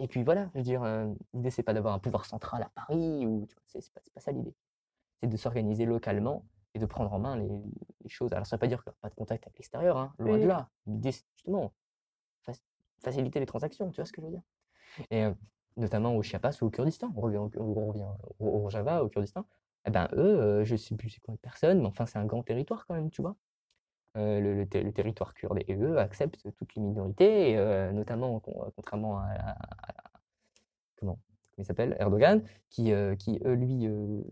Et puis voilà, je veux dire, euh, l'idée, c'est pas d'avoir un pouvoir central à Paris ou, c'est pas, ça l'idée. C'est de s'organiser localement et de prendre en main les, les choses. Alors, ça veut pas dire qu'il n'y a pas de contact avec l'extérieur, hein, loin de là. L'idée, c'est justement fac- faciliter les transactions, tu vois ce que je veux dire? Et euh, notamment au Chiapas ou au Kurdistan, on revient, au, on revient au, au Rojava, au Kurdistan, eh ben eux, euh, je sais plus c'est combien de personnes, mais enfin c'est un grand territoire quand même, tu vois, euh, le, le ter- le territoire kurde. Et eux acceptent toutes les minorités, et, euh, notamment con- contrairement à, à- à- comment, il s'appelle, Erdogan, qui, euh, qui lui, euh,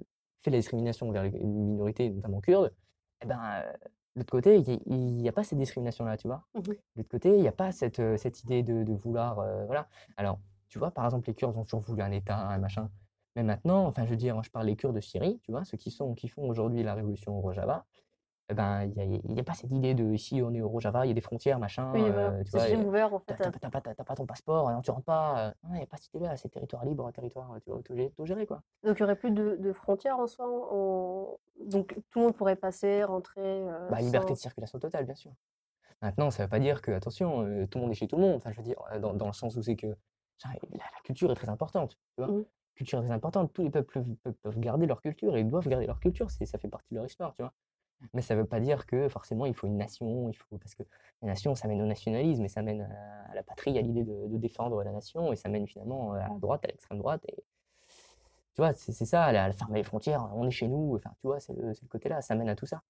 fait la discrimination vers les minorités, notamment kurdes, eh ben, euh, de l'autre côté, il n'y a pas cette discrimination-là, tu vois. Mhm. De l'autre côté, il n'y a pas cette, euh, cette idée de, de vouloir, euh, voilà. Alors, tu vois, par exemple, les Kurdes ont toujours voulu un État, un machin. Mais maintenant, enfin, je veux dire, je parle des Kurdes de Syrie, tu vois, ceux qui sont, qui font aujourd'hui la révolution au Rojava, eh ben, il n'y a, a pas cette idée de ici, on est au Rojava, il y a des frontières, machin, Oui, euh, tu C'est ouvert, en fait. t'as euh, pas, ton passeport, non, tu rentres pas. euh, il n'y a pas cette idée-là, c'est territoire libre, territoire, tu vois, autogé- autogéré, quoi. Donc, il n'y aurait plus de, de frontières en soi. en- Donc, tout le monde pourrait passer, rentrer. euh, Bah, liberté de circulation totale, bien sûr. Maintenant, ça ne veut pas dire que, attention, euh, tout le monde est chez tout le monde. Enfin, je veux dire, euh, dans, dans le sens où c'est que genre, la, la culture est très importante. Tu vois. La culture est très importante. Tous les peuples peuvent, peuvent garder leur culture et doivent garder leur culture. Ça fait partie de leur histoire, tu vois. Mais ça ne veut pas dire que forcément il faut une nation, il faut parce que la nation, ça mène au nationalisme et ça mène à, la patrie, à l'idée de, de défendre la nation et ça mène finalement à la droite, à l'extrême droite. Et tu vois, c'est, ça, la, la fermer les frontières, on est chez nous. Enfin, tu vois, c'est le, côté-là, ça mène à tout ça.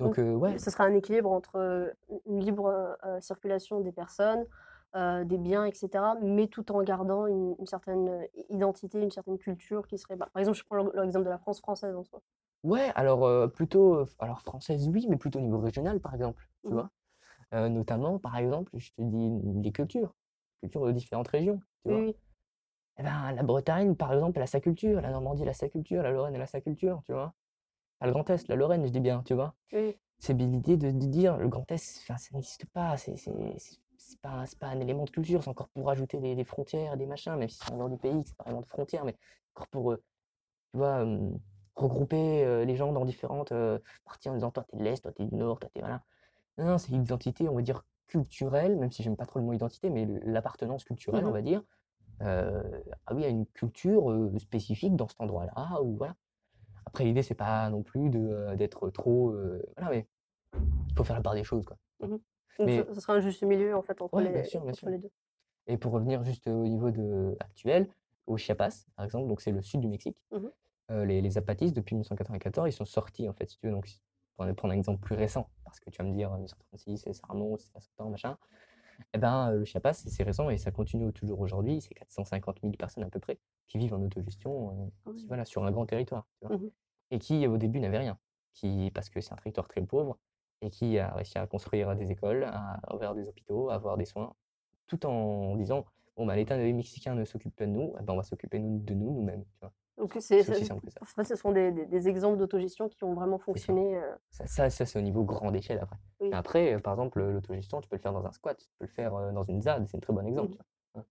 Donc, Donc, euh, ouais, Ce sera un équilibre entre euh, une libre euh, circulation des personnes, euh, des biens, etc., mais tout en gardant une, une certaine euh, identité, une certaine culture qui serait. bah, par exemple, je prends le- l'exemple de la France française en soi. Ouais, alors euh, plutôt, alors française, oui, mais plutôt au niveau régional, par exemple, tu Mhm. vois? Euh, notamment, par exemple, je te dis les cultures, cultures de différentes régions, tu vois? oui. Eh ben, la Bretagne, par exemple, elle a sa culture, la Normandie, elle a sa culture, la Lorraine, elle a sa culture, tu vois? Pas le Grand Est, la Lorraine, je dis bien, tu vois? oui. C'est l'idée de, de dire, le Grand Est, enfin, ça n'existe pas, c'est pas, pas un élément de culture, c'est encore pour rajouter des, des frontières, des machins, même si c'est en dehors du pays, c'est pas vraiment de frontières, mais encore pour, euh, tu vois, regrouper euh, les gens dans différentes euh, parties en disant, toi, t'es de l'Est, toi, t'es du Nord, toi, t'es voilà. Non, non, c'est une identité, on va dire, culturelle, même si j'aime pas trop le mot identité, mais l'appartenance culturelle, on Mhm. va dire. Euh, ah oui, à une culture euh, spécifique dans cet endroit-là, ou voilà. Après, l'idée, c'est pas non plus euh, d'être trop. voilà, mais il faut faire la part des choses, quoi. Donc, Mais- ce, ce sera un juste milieu, en fait, entre, Ouais, les, bien sûr, bien entre sûr. les deux. Et pour revenir juste au niveau de, actuel, au Chiapas, par exemple, donc c'est le sud du Mexique. Mhm. Euh, les, les zapatistes, depuis 1994, ils sont sortis, en fait, si tu veux. Donc, pour prendre un exemple plus récent, parce que tu vas me dire 1936, ça remonte, c'est 60 ans, machin. Eh ben, le Chiapas, c'est récent et ça continue toujours aujourd'hui. C'est 450 000 personnes à peu près qui vivent en autogestion euh, Ah oui. voilà, sur un grand territoire. tu vois. Mhm. Et qui, au début, n'avaient rien. Qui, parce que c'est un territoire très pauvre et qui a réussi à construire des écoles, à ouvrir des hôpitaux, à avoir des soins, tout en disant bon, bah, l'État mexicain ne s'occupe pas de nous, eh ben, on va s'occuper nous- de nous nous-mêmes. tu vois. Donc c'est, ça. ce sont des, des- des exemples d'autogestion qui ont vraiment fonctionné. euh, Ça, ça, ça, c'est au niveau grande échelle après. Oui. Après, euh, par exemple, l'autogestion, tu peux le faire dans un squat, tu peux le faire euh, dans une ZAD, c'est un très bon exemple. Vois.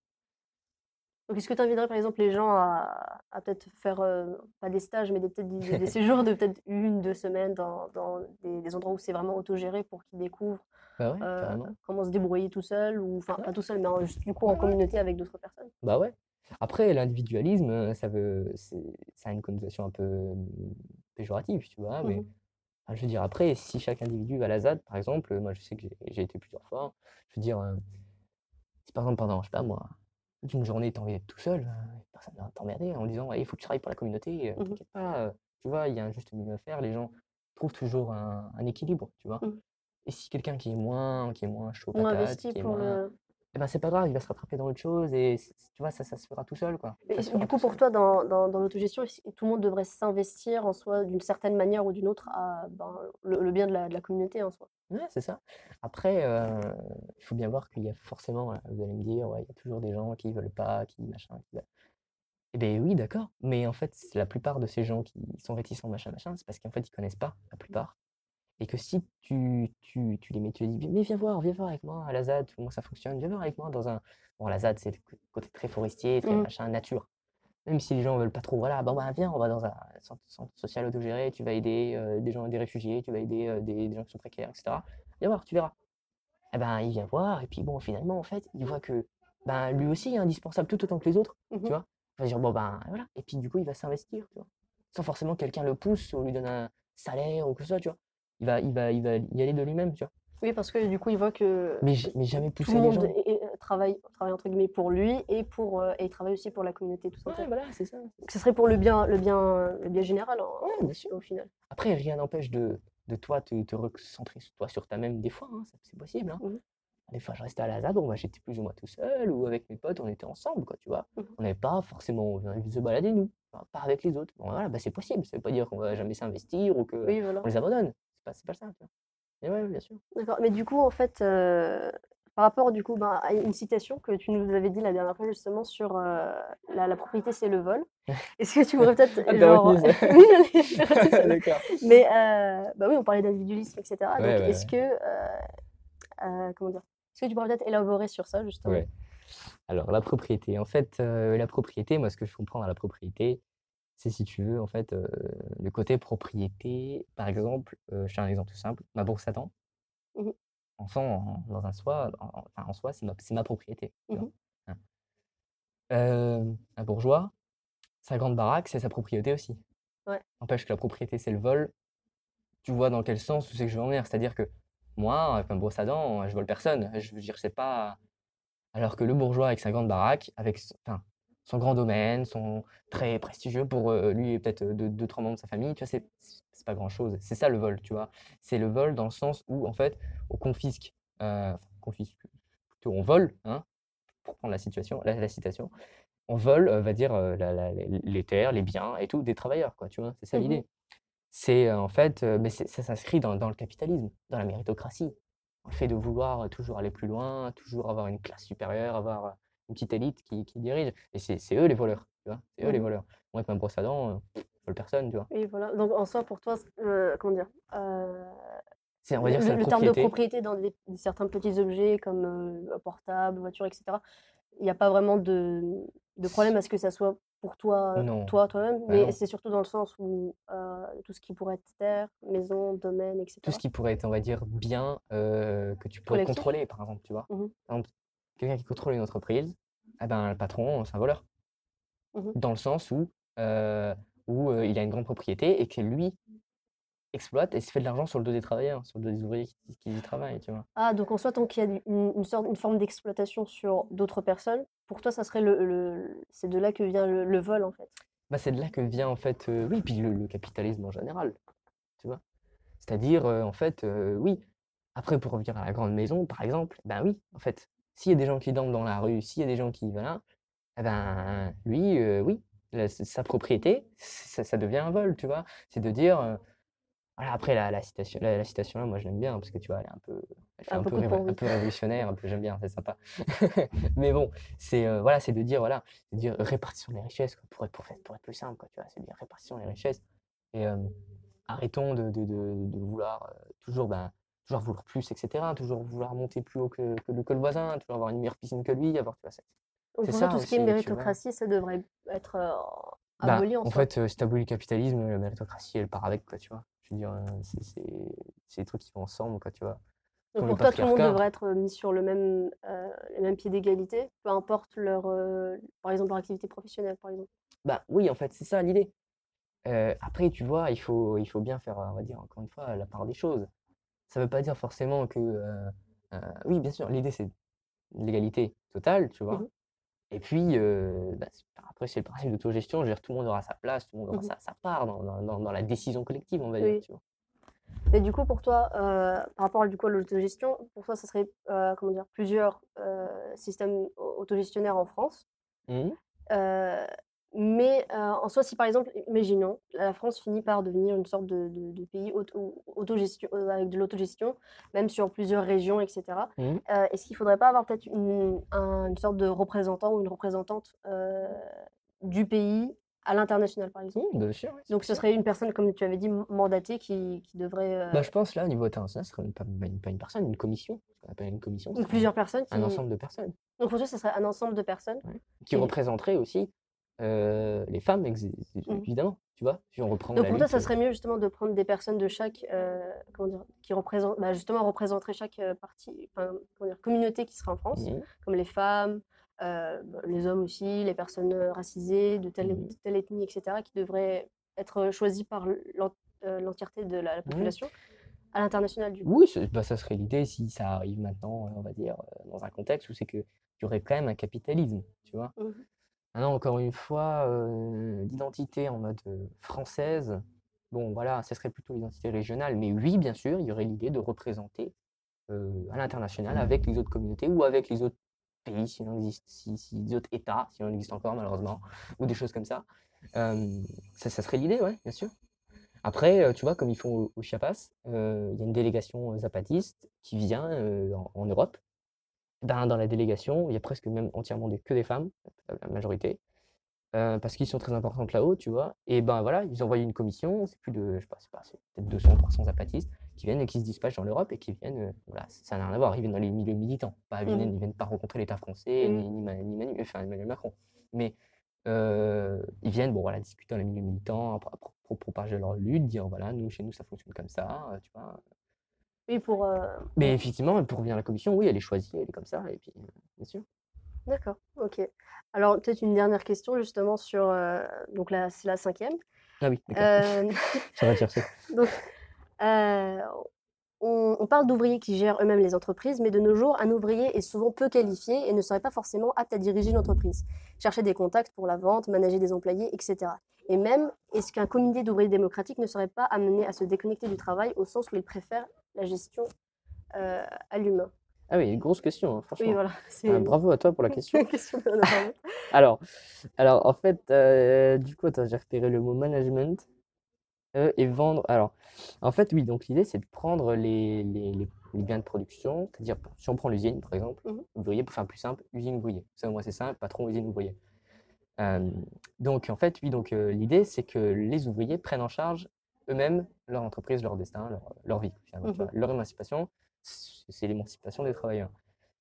Donc, est-ce que tu inviterais par exemple les gens à, à peut-être faire, euh, pas des stages, mais des, peut-être des, [laughs] séjours de peut-être une, deux semaines dans, dans des, des endroits où c'est vraiment autogéré pour qu'ils découvrent Bah ouais, euh, comment se débrouiller tout seul, ou enfin Ouais. pas tout seul, mais en- juste du coup en communauté avec d'autres personnes? Bah ouais. Après, l'individualisme, euh, ça veut, ça a une connotation un peu euh, péjorative, tu vois. Mais Mhm. enfin, je veux dire, après, si chaque individu va à la ZAD, par exemple, moi je sais que j'ai été plusieurs fois, je veux dire, euh, si par exemple pendant, je sais pas moi, toute une journée, tu as envie d'être tout seul, euh, personne va t'emmerder en disant, Ouais, il faut que tu travailles pour la communauté, euh, Mhm. t'inquiète pas, euh, tu vois, il y a un juste milieu à faire, les gens trouvent toujours un, un équilibre, tu vois. Et si quelqu'un qui est moins, qui est moins chaud Moins patate, investi qui est pour moins, le. Eh ben, c'est pas grave, il va se rattraper dans autre chose et tu vois, ça, ça se fera tout seul, quoi. Du coup, pour seul. toi, dans, dans, dans l'autogestion, tout le monde devrait s'investir en soi d'une certaine manière ou d'une autre à ben, le, le bien de la, de la communauté en soi? Ouais, c'est ça. Après, euh, il faut bien voir qu'il y a forcément, vous allez me dire, ouais, il y a toujours des gens qui veulent pas, qui machin, qui veulent- Eh bien oui, d'accord. Mais en fait, c'est la plupart de ces gens qui sont réticents, machin, machin, c'est parce qu'en fait, ils connaissent pas, la plupart. Et que si tu, tu, tu les mets, tu les dis, mais viens voir, viens voir avec moi à la ZAD, comment ça fonctionne, viens voir avec moi dans un... Bon, la ZAD, c'est le côté très forestier, très Mhm. machin, nature. Même si les gens veulent pas trop, voilà, bon bah viens, on va dans un centre, centre social autogéré, tu vas aider euh, des gens, des réfugiés, tu vas aider euh, des, des gens qui sont précaires, etc. Viens voir, tu verras. Eh ben, il vient voir, et puis bon, finalement, en fait, il voit que ben, lui aussi est indispensable tout autant que les autres, Mhm. tu vois? Il va dire, bon, ben voilà. Et puis, du coup, il va s'investir, tu vois? Sans forcément que quelqu'un le pousse ou lui donne un salaire ou que ça, tu vois? Il va, il va, il va y aller de lui-même, tu vois. Oui, parce que du coup, il voit que Mais, jamais tout pousser le les monde gens. est- est- travaille, travaille entre guillemets pour lui et, pour, euh, et il travaille aussi pour la communauté, tout Ouais, voilà, c'est ça. Donc, ce serait pour le bien, le bien, le bien général en- Ouais, bien sûr. au final. Après, rien n'empêche de, de toi te, te recentrer sur toi sur ta-même des fois, hein, c'est possible. Hein. Mhm. Des fois, je restais à la ZAD, bon, bah, j'étais plus ou moins tout seul, ou avec mes potes, on était ensemble, quoi, tu vois. Mhm. On n'avait pas forcément envie de se balader, nous, Enfin, pas avec les autres. Bon, voilà, bah, c'est possible, ça veut pas dire qu'on va jamais s'investir ou qu'on Oui, voilà. les abandonne. C'est pas, ça, tu vois. Mais ouais, bien sûr. D'accord. Mais du coup, en fait, euh, par rapport du coup, ben, à une citation que tu nous avais dit la dernière fois justement sur euh, la, la propriété, c'est le vol. [laughs] Est-ce que tu pourrais peut-être Ah, genre... [laughs] oui. [laughs] Mais euh, bah oui, on parlait d'individualisme, etc. Donc, Ouais, ouais, est-ce que comment dire Est-ce que tu pourrais peut-être élaborer sur ça justement? Alors, la propriété. En fait, euh, la propriété, moi, ce que je comprends dans la propriété, c'est si tu veux, en fait, euh, le côté propriété. Par exemple, euh, je fais un exemple tout simple, ma bourse à dents. Mhm. En soi, en- dans un soi, en, en- enfin, en soi, c'est ma, c'est ma propriété. tu vois. Mhm. Hein. Euh, un bourgeois, sa grande baraque, c'est sa propriété aussi. Ouais. N'empêche que la propriété, c'est le vol. Tu vois dans quel sens où c'est que je veux en venir? C'est-à-dire que moi, avec ma brosse à dents, je vole personne. Je veux dire, c'est pas. Alors que le bourgeois avec sa grande baraque, avec enfin, son grand domaine, son très prestigieux pour euh, lui et peut-être euh, deux, deux, trois membres de sa famille, tu vois, c'est c'est pas grand-chose. C'est ça le vol, tu vois. C'est le vol dans le sens où, en fait, on confisque, euh, confisque, plutôt on vole, hein, pour prendre la situation, la, la citation, on vole, euh, va dire, euh, la- la- les terres, les biens et tout des travailleurs, quoi, tu vois. C'est ça Mhm. l'idée. C'est en fait, mais c'est- ça s'inscrit dans, dans le capitalisme, dans la méritocratie. Le fait de vouloir toujours aller plus loin, toujours avoir une classe supérieure, avoir une petite élite qui, qui dirige. Et c'est eux les voleurs, tu vois. C'est eux les Mhm. voleurs. Moi, avec ma brosse à dents, euh, vole personne, tu vois. Oui, voilà. Donc en soi, pour toi, euh, comment dire euh, C'est, on va dire, le, terme de propriété. dans des, certains petits objets comme euh, portable, voiture, etc. Il n'y a pas vraiment de, de problème à ce que ça soit pour toi, Non. toi, toi-même, Bah mais c'est surtout dans le sens où euh, tout ce qui pourrait être terre, maison, domaine, etc. Tout ce qui pourrait être, on va dire, bien euh, que tu pourrais Collectif. contrôler, par exemple, tu vois. Par exemple, quelqu'un qui contrôle une entreprise, eh ben, le patron, c'est un voleur. Mhm. Dans le sens où, euh, où euh, il a une grande propriété et que lui, exploite et se fait de l'argent sur le dos des travailleurs, sur le dos des ouvriers qui, qui y travaillent, tu vois. Ah, donc en soi, tant qu'il y a une, une sorte, une forme d'exploitation sur d'autres personnes, pour toi, ça serait le, le- c'est de là que vient le, le vol, en fait. Bah, c'est de là que vient en fait, euh, oui, puis le, le capitalisme en général, tu vois. C'est-à-dire, en fait, oui. Après, pour revenir à la grande maison, par exemple, ben oui, en fait, s'il y a des gens qui dorment dans la rue, s'il y a des gens qui, voilà, eh ben, lui, euh, oui, la- sa propriété, ça, ça devient un vol, tu vois. C'est de dire, euh, voilà, après, la, la citation, la, la citation là, moi, je l'aime bien, parce que, tu vois, elle est un peu, elle fait Un un peu révo- un [laughs] révolutionnaire, un peu, j'aime bien, c'est sympa. [laughs] Mais bon, c'est, euh, voilà, c'est de dire, voilà, c'est de dire répartition des richesses, quoi, pour être, pour, faire- pour être plus simple, quoi, tu vois, c'est de dire répartition des richesses. Et euh, arrêtons de, de, de, de vouloir euh, toujours, ben, toujours vouloir plus, etc. Toujours vouloir monter plus haut que, que, le, que le voisin, toujours avoir une meilleure piscine que lui, avoir, tu vois, Donc ça tout ce qui est méritocratie, ça devrait être euh, Bah, aboli en en soi. fait, euh, si tu abolis le capitalisme, la méritocratie, elle part avec, quoi, tu vois. Je veux dire, euh, c'est des trucs qui vont ensemble, quoi, tu vois. Donc pour toi, tout le monde devrait être mis sur le même, euh, le même pied d'égalité, peu importe leur, euh, par exemple, leur activité professionnelle, par exemple. Bah oui, en fait, c'est ça l'idée. Euh, après, tu vois, il faut, il faut bien faire, on va dire, encore une fois, la part des choses. Ça veut pas dire forcément que... euh, euh, oui, bien sûr, l'idée, c'est l'égalité totale, tu vois. Mhm. Et puis, euh, bah, après, c'est le principe d'autogestion. Je veux dire, tout le monde aura sa place, tout le monde aura Mhm. sa, sa part dans, dans- dans- dans la décision collective, on va dire, tu vois. Et du coup, pour toi, euh, par rapport du coup, à l'autogestion, pour toi, ça serait euh, comment dire, plusieurs systèmes au- autogestionnaires en France. Mhm. Mais euh, en soi, si par exemple, imaginons, la France finit par devenir une sorte de, de- de pays auto- autogestion, euh, avec de l'autogestion, même sur plusieurs régions, etc. Mhm. Euh, Est-ce qu'il ne faudrait pas avoir peut-être une, un- une sorte de représentant ou une représentante du pays à l'international, par exemple? Mhm, bien sûr, oui, Donc ce serait une personne, comme tu avais dit, mandatée qui, qui devrait... Bah, je pense là, au niveau international, ce serait pas, pas une, personne, une commission. Appelle une commission. ou plusieurs personnes qui... Un ensemble de personnes. Donc pour toi, ce serait un ensemble de personnes. qui Et- représenterait aussi euh, les femmes, Mhm. évidemment. Tu vois, si on reprend Donc pour toi, ça serait mieux justement de prendre des personnes de chaque, euh, comment dire, qui représentent, bah, justement représenteraient chaque partie, enfin, dire, communauté qui serait en France, mhm. comme les femmes, euh, bah, les hommes aussi, les personnes racisées, de telle, de telle ethnie, etc., qui devraient être choisies par l'en- l'entièreté de la, la population à l'international du coup. Oui, bah, ça serait l'idée si ça arrive maintenant, on va dire, dans un contexte où c'est qu'il y aurait quand même un capitalisme, tu vois? Maintenant, encore une fois, euh, l'identité en mode euh, française, bon, voilà, ce serait plutôt l'identité régionale, mais oui, bien sûr, il y aurait l'idée de représenter euh, à l'international avec les autres communautés ou avec les autres pays, s'il en existe, si, si les autres États, s'il en existe encore malheureusement, [laughs] ou des choses comme ça. Ça, serait l'idée, ouais, bien sûr. Après, tu vois, comme ils font au, Chiapas, il y a une délégation zapatiste qui vient en, en Europe. Ben, dans la délégation, il y a presque même entièrement des, que des femmes, la majorité, euh, parce qu'ils sont très importantes là-haut, tu vois. Et ben voilà, ils envoient une commission, c'est plus de, je sais pas, c'est peut-être 200, 300 zapatistes qui viennent et qui se dispatchent dans l'Europe et qui viennent, euh, voilà, ça n'a rien à voir, ils viennent dans les milieux militants, pas, ils, viennent, ils viennent pas rencontrer l'État français, Mhm. ni, ni, Ma- ni Manu- enfin, Emmanuel Macron. Mais euh, ils viennent, bon voilà, discuter dans les milieux militants, pro- pro- pro- propager leur lutte, dire voilà, nous, chez nous, ça fonctionne comme ça, tu vois. Oui, pour... euh, Mais effectivement, pour revenir à la commission, oui, elle est choisie, elle est comme ça, et puis, euh, bien sûr. D'accord, ok. Alors peut-être une dernière question justement sur... euh, donc là, c'est la cinquième. Ah oui, d'accord, Euh, [laughs] ça va chercher. [laughs] Donc, euh, on, on parle d'ouvriers qui gèrent eux-mêmes les entreprises, mais de nos jours, un ouvrier est souvent peu qualifié et ne serait pas forcément apte à diriger une entreprise, chercher des contacts pour la vente, manager des employés, etc. Et même, est-ce qu'un comité d'ouvriers démocratiques ne serait pas amené à se déconnecter du travail au sens où il préfère la gestion euh, à l'humain Ah oui, grosse question, hein, franchement. Oui, voilà. Ah, bravo à toi pour la [laughs] question. [laughs] Alors, alors en fait, euh, du coup, j'ai repéré le mot management euh, et vendre. Alors, en fait, oui, donc l'idée, c'est de prendre les, les, biens de production, c'est-à-dire, si on prend l'usine, par exemple, Mhm. ouvrier, pour faire plus simple, usine, ouvrier. Ça, au moins, c'est simple, patron, usine, ouvrier. Donc, en fait, oui, donc l'idée, c'est que les ouvriers prennent en charge eux-mêmes leur entreprise, leur destin, leur, leur vie, finalement, tu vois. Leur émancipation, c'est l'émancipation des travailleurs.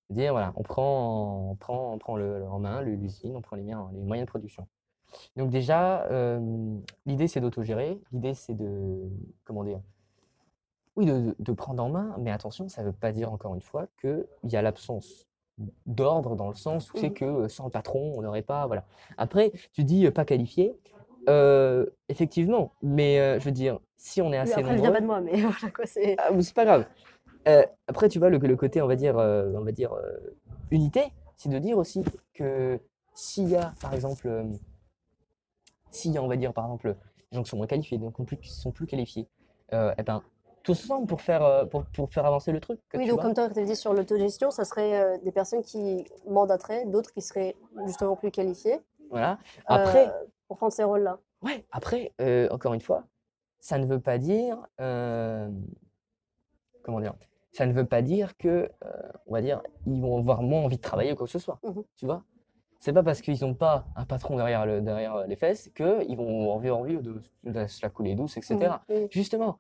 C'est-à-dire, voilà, on prend, on prend, on prend le, le- en main l'usine, on prend les, moyens de production. Donc déjà, euh, l'idée c'est d'autogérer, l'idée c'est de, comment dire, oui, de, de- prendre en main, mais attention, ça ne veut pas dire encore une fois qu'il y a l'absence d'ordre dans le sens où c'est Mhm. que euh, sans le patron, on n'aurait pas, voilà. Après, tu dis euh, pas qualifié, euh, effectivement, mais euh, je veux dire, si on est Oui, assez après, ne viens nombreux, pas de moi, mais [laughs] voilà quoi, c'est. ah, c'est pas grave. Euh, après, tu vois, le, le côté, on va dire, on va dire unité, c'est de dire aussi que s'il y a, par exemple, s'il y a, on va dire, par exemple, des gens qui sont moins qualifiés, donc qui sont plus qualifiés, eh ben, tous ensemble pour faire, pour, pour faire avancer le truc, Oui, donc vois. comme toi, tu avais dit sur l'autogestion, ça serait euh, des personnes qui mandateraient, d'autres qui seraient justement plus qualifiées Voilà. Après, euh, pour prendre ces rôles-là. Ouais, après, euh, encore une fois, ça ne veut pas dire, euh, comment dire, ça ne veut pas dire que, euh, on va dire, ils vont avoir moins envie de travailler ou quoi que ce soit. Mhm. Tu vois? C'est pas parce qu'ils n'ont pas un patron derrière, le, derrière les fesses qu'ils vont avoir envie de, de se la couler douce, etc. Mhm. Justement,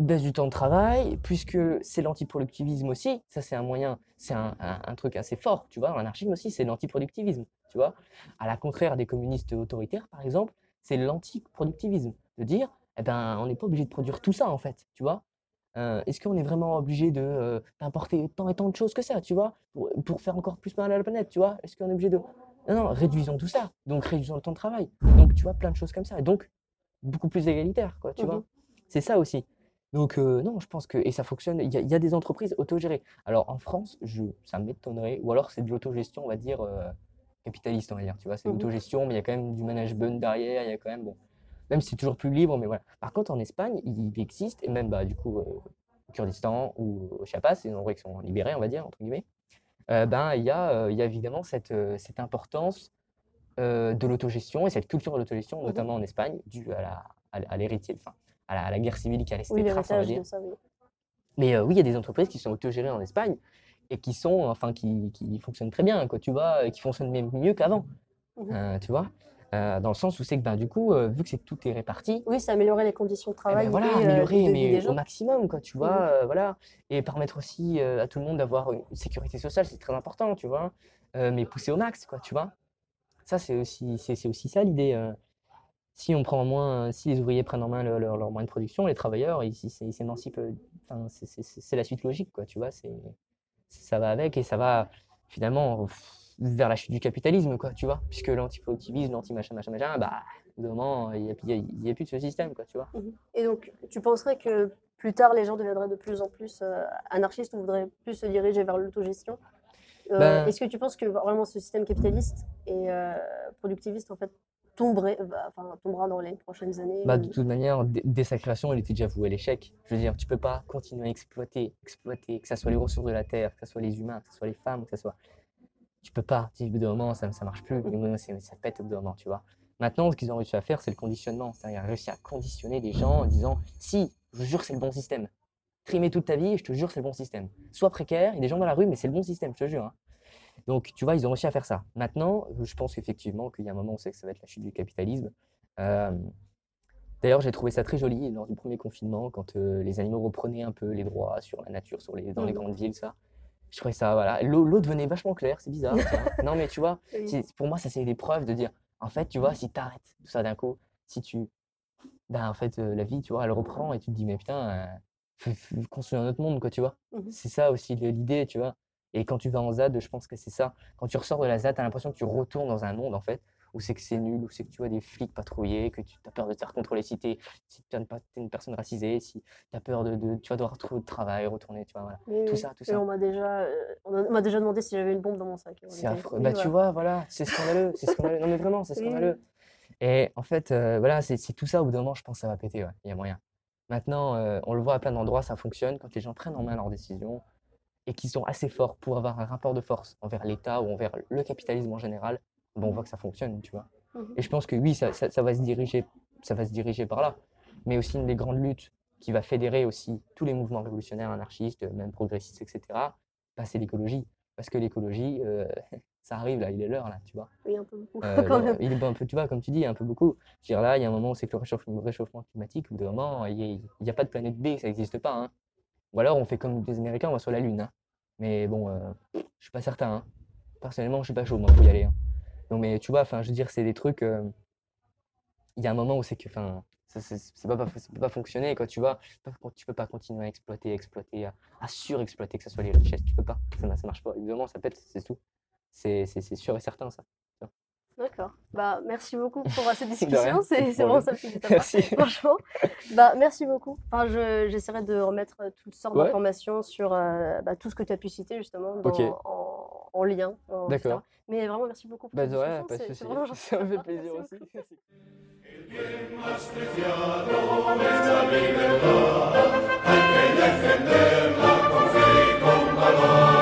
baisse du temps de travail, puisque c'est l'antiproductivisme aussi, ça c'est un moyen, c'est un, un- un truc assez fort, tu vois, l'anarchisme aussi c'est l'antiproductivisme, tu vois. À la contraire des communistes autoritaires, par exemple, c'est l'antiproductivisme, de dire, eh ben, on n'est pas obligé de produire tout ça en fait, tu vois. Euh, Est-ce qu'on est vraiment obligé de euh, d'importer tant et tant de choses que ça, tu vois, pour, pour faire encore plus mal à la planète, tu vois? Est-ce qu'on est obligé de... Non, non, réduisons tout ça, donc réduisons le temps de travail, donc tu vois, plein de choses comme ça, donc beaucoup plus égalitaire, quoi, tu vois. C'est ça aussi. Donc, euh, non, je pense que, et ça fonctionne, il y a, il y a des entreprises autogérées. Alors, en France, je, ça m'étonnerait, ou alors c'est de l'autogestion, on va dire, euh, capitaliste, on va dire, tu vois, c'est Mhm. l'autogestion, mais il y a quand même du management derrière, il y a quand même, bon, même si c'est toujours plus libre, mais voilà. Par contre, en Espagne, il existe, et même, bah, du coup, euh, au Kurdistan ou au Chiapas, c'est des endroits qui sont libérés, on va dire, entre guillemets, euh, ben, il y a, euh, il y a évidemment cette, cette importance euh, de l'autogestion et cette culture de l'autogestion, Mhm. notamment en Espagne, due à la, l'héritier, enfin, à la, à la guerre civile qui a laissé Oui, des traces, on va l'héritage dire. de ça, oui. Mais euh, oui, il y a des entreprises qui sont autogérées en Espagne et qui sont, enfin, qui, qui fonctionnent très bien, quoi, tu vois, et qui fonctionnent même mieux qu'avant, Mhm. euh, tu vois, Euh, dans le sens où c'est que, ben, du coup, euh, vu que c'est que tout est réparti, Oui, c'est améliorer les conditions de eh ben travail voilà, et euh, améliorer, de mais des au maximum, quoi, tu vois, Mhm. voilà, et permettre aussi à tout le monde d'avoir une sécurité sociale, c'est très important, tu vois, mais pousser au max, quoi, tu vois. Ça, c'est aussi, c'est aussi ça l'idée. Si on prend en moins, si les ouvriers prennent en main le- leur, leur moyen de production, les travailleurs, ils ils s'é- ils s'émancipent, c'est la suite logique, quoi, tu vois, c'est, ça va avec et ça va finalement vers la chute du capitalisme, quoi, tu vois, puisque l'antiproductivisme, l'anti-machin, machin, machin, bah, moment, il n'y a, y a- y a plus de ce système, quoi, tu vois. Mhm. Et donc, tu penserais que plus tard, les gens deviendraient de plus en plus euh, anarchistes ou voudraient plus se diriger vers l'autogestion? Euh, Ben- Est-ce que tu penses que vraiment ce système capitaliste et euh, productiviste en fait? Tomberait, enfin, tombera dans les prochaines années Bah, de toute manière, dès, sa création, elle était déjà vouée à l'échec. Je veux dire, tu peux pas continuer à exploiter, exploiter, que ce soit les ressources de la terre, que ce soit les humains, que ce soit les femmes, que ce soit. Tu peux pas. Au bout d'un moment, ça ne marche plus. Ça pète au bout d'un moment, tu vois. Maintenant, ce qu'ils ont réussi à faire, c'est le conditionnement. C'est-à-dire, réussi à conditionner les gens en disant si, je jure, c'est le bon système. Trimer toute ta vie, je te jure, c'est le bon système. Sois précaire, il y a des gens dans la rue, mais c'est le bon système, je te jure. hein. Donc, tu vois, ils ont réussi à faire ça. Maintenant, je pense effectivement qu'il y a un moment où c'est que ça va être la chute du capitalisme. Euh, D'ailleurs, j'ai trouvé ça très joli lors du premier confinement, quand euh, les animaux reprenaient un peu les droits sur la nature, sur les, dans les Mhm. grandes villes, ça. Je trouvais ça, voilà. L'eau devenait vachement claire, c'est bizarre. ça. [laughs] Non, mais tu vois, pour moi, ça c'est des preuves de dire, en fait, tu vois, si tu arrêtes tout ça d'un coup, si tu. Ben, en fait, euh, la vie, tu vois, elle reprend et tu te dis, mais putain, construire un autre monde, quoi, tu vois. Mhm. C'est ça aussi l'idée, tu vois. Et quand tu vas en ZAD, je pense que c'est ça. Quand tu ressors de la ZAD, tu as l'impression que tu retournes dans un monde, en fait, où c'est que c'est nul, où c'est que tu vois des flics patrouiller, que tu as peur de te faire contrôler si tu es, si t'es une, personne racisée, si tu as peur de, de- tu vas devoir trouver de travail, retourner, tu vois, voilà. Oui, Tout oui. ça, tout Et ça. on m'a déjà, euh, on m'a déjà demandé si j'avais une bombe dans mon sac. C'est affreux. Bah, tu vois, voilà, c'est scandaleux, c'est scandaleux. Non, mais vraiment, c'est [laughs] Oui, oui. scandaleux. Et en fait, euh, voilà, c'est tout ça, au bout d'un moment, je pense que ça va péter, ouais, il y a moyen. Maintenant, euh, on le voit à plein d'endroits, ça fonctionne quand les gens prennent en main leurs décisions et qu'ils sont assez forts pour avoir un rapport de force envers l'État ou envers le capitalisme en général, ben, on voit que ça fonctionne, tu vois. Mhm. Et je pense que oui, ça, ça- ça va se diriger, ça va se diriger par là. Mais aussi une des grandes luttes qui va fédérer aussi tous les mouvements révolutionnaires, anarchistes, même progressistes, etc., bah, c'est l'écologie. Parce que l'écologie, euh, [laughs] ça arrive là, il est l'heure là, tu vois. Oui, un peu beaucoup Euh, [laughs] quand bon, même. il est un peu, tu vois, comme tu dis, un peu beaucoup. Je veux dire, là, il y a un moment où c'est que le réchauffement, réchauffement climatique, au bout d'un moment, il n'y a, pas de planète B, ça n'existe pas. hein. Ou alors, on fait comme les Américains, on va sur la Lune. hein. Mais bon, euh, je suis pas certain. hein. Personnellement, je suis pas chaud, moi, pour y aller. hein. Non, mais tu vois, enfin, je veux dire, c'est des trucs. euh, Il y a un moment où c'est que, enfin, ça, c'est pas, pas- peut pas fonctionner, quoi, tu vois. Tu peux pas- continuer à exploiter, exploiter, à, surexploiter, que ce soit les richesses. Tu peux pas. Ça, ça marche pas. Évidemment, ça pète, c'est tout. C'est sûr et certain, ça. D'accord. Bah, merci beaucoup pour euh, cette [laughs] discussion. C'est vraiment sympa. Merci. Franchement. Bah, merci beaucoup. Enfin, je- j'essaierai de remettre euh, toutes sortes Ouais. d'informations sur euh, bah, tout ce que tu as pu citer justement dans- en, en lien. D'accord. Mais vraiment, merci beaucoup pour Bah cette discussion. [laughs] gentil Ça me fait plaisir Merci aussi. [laughs]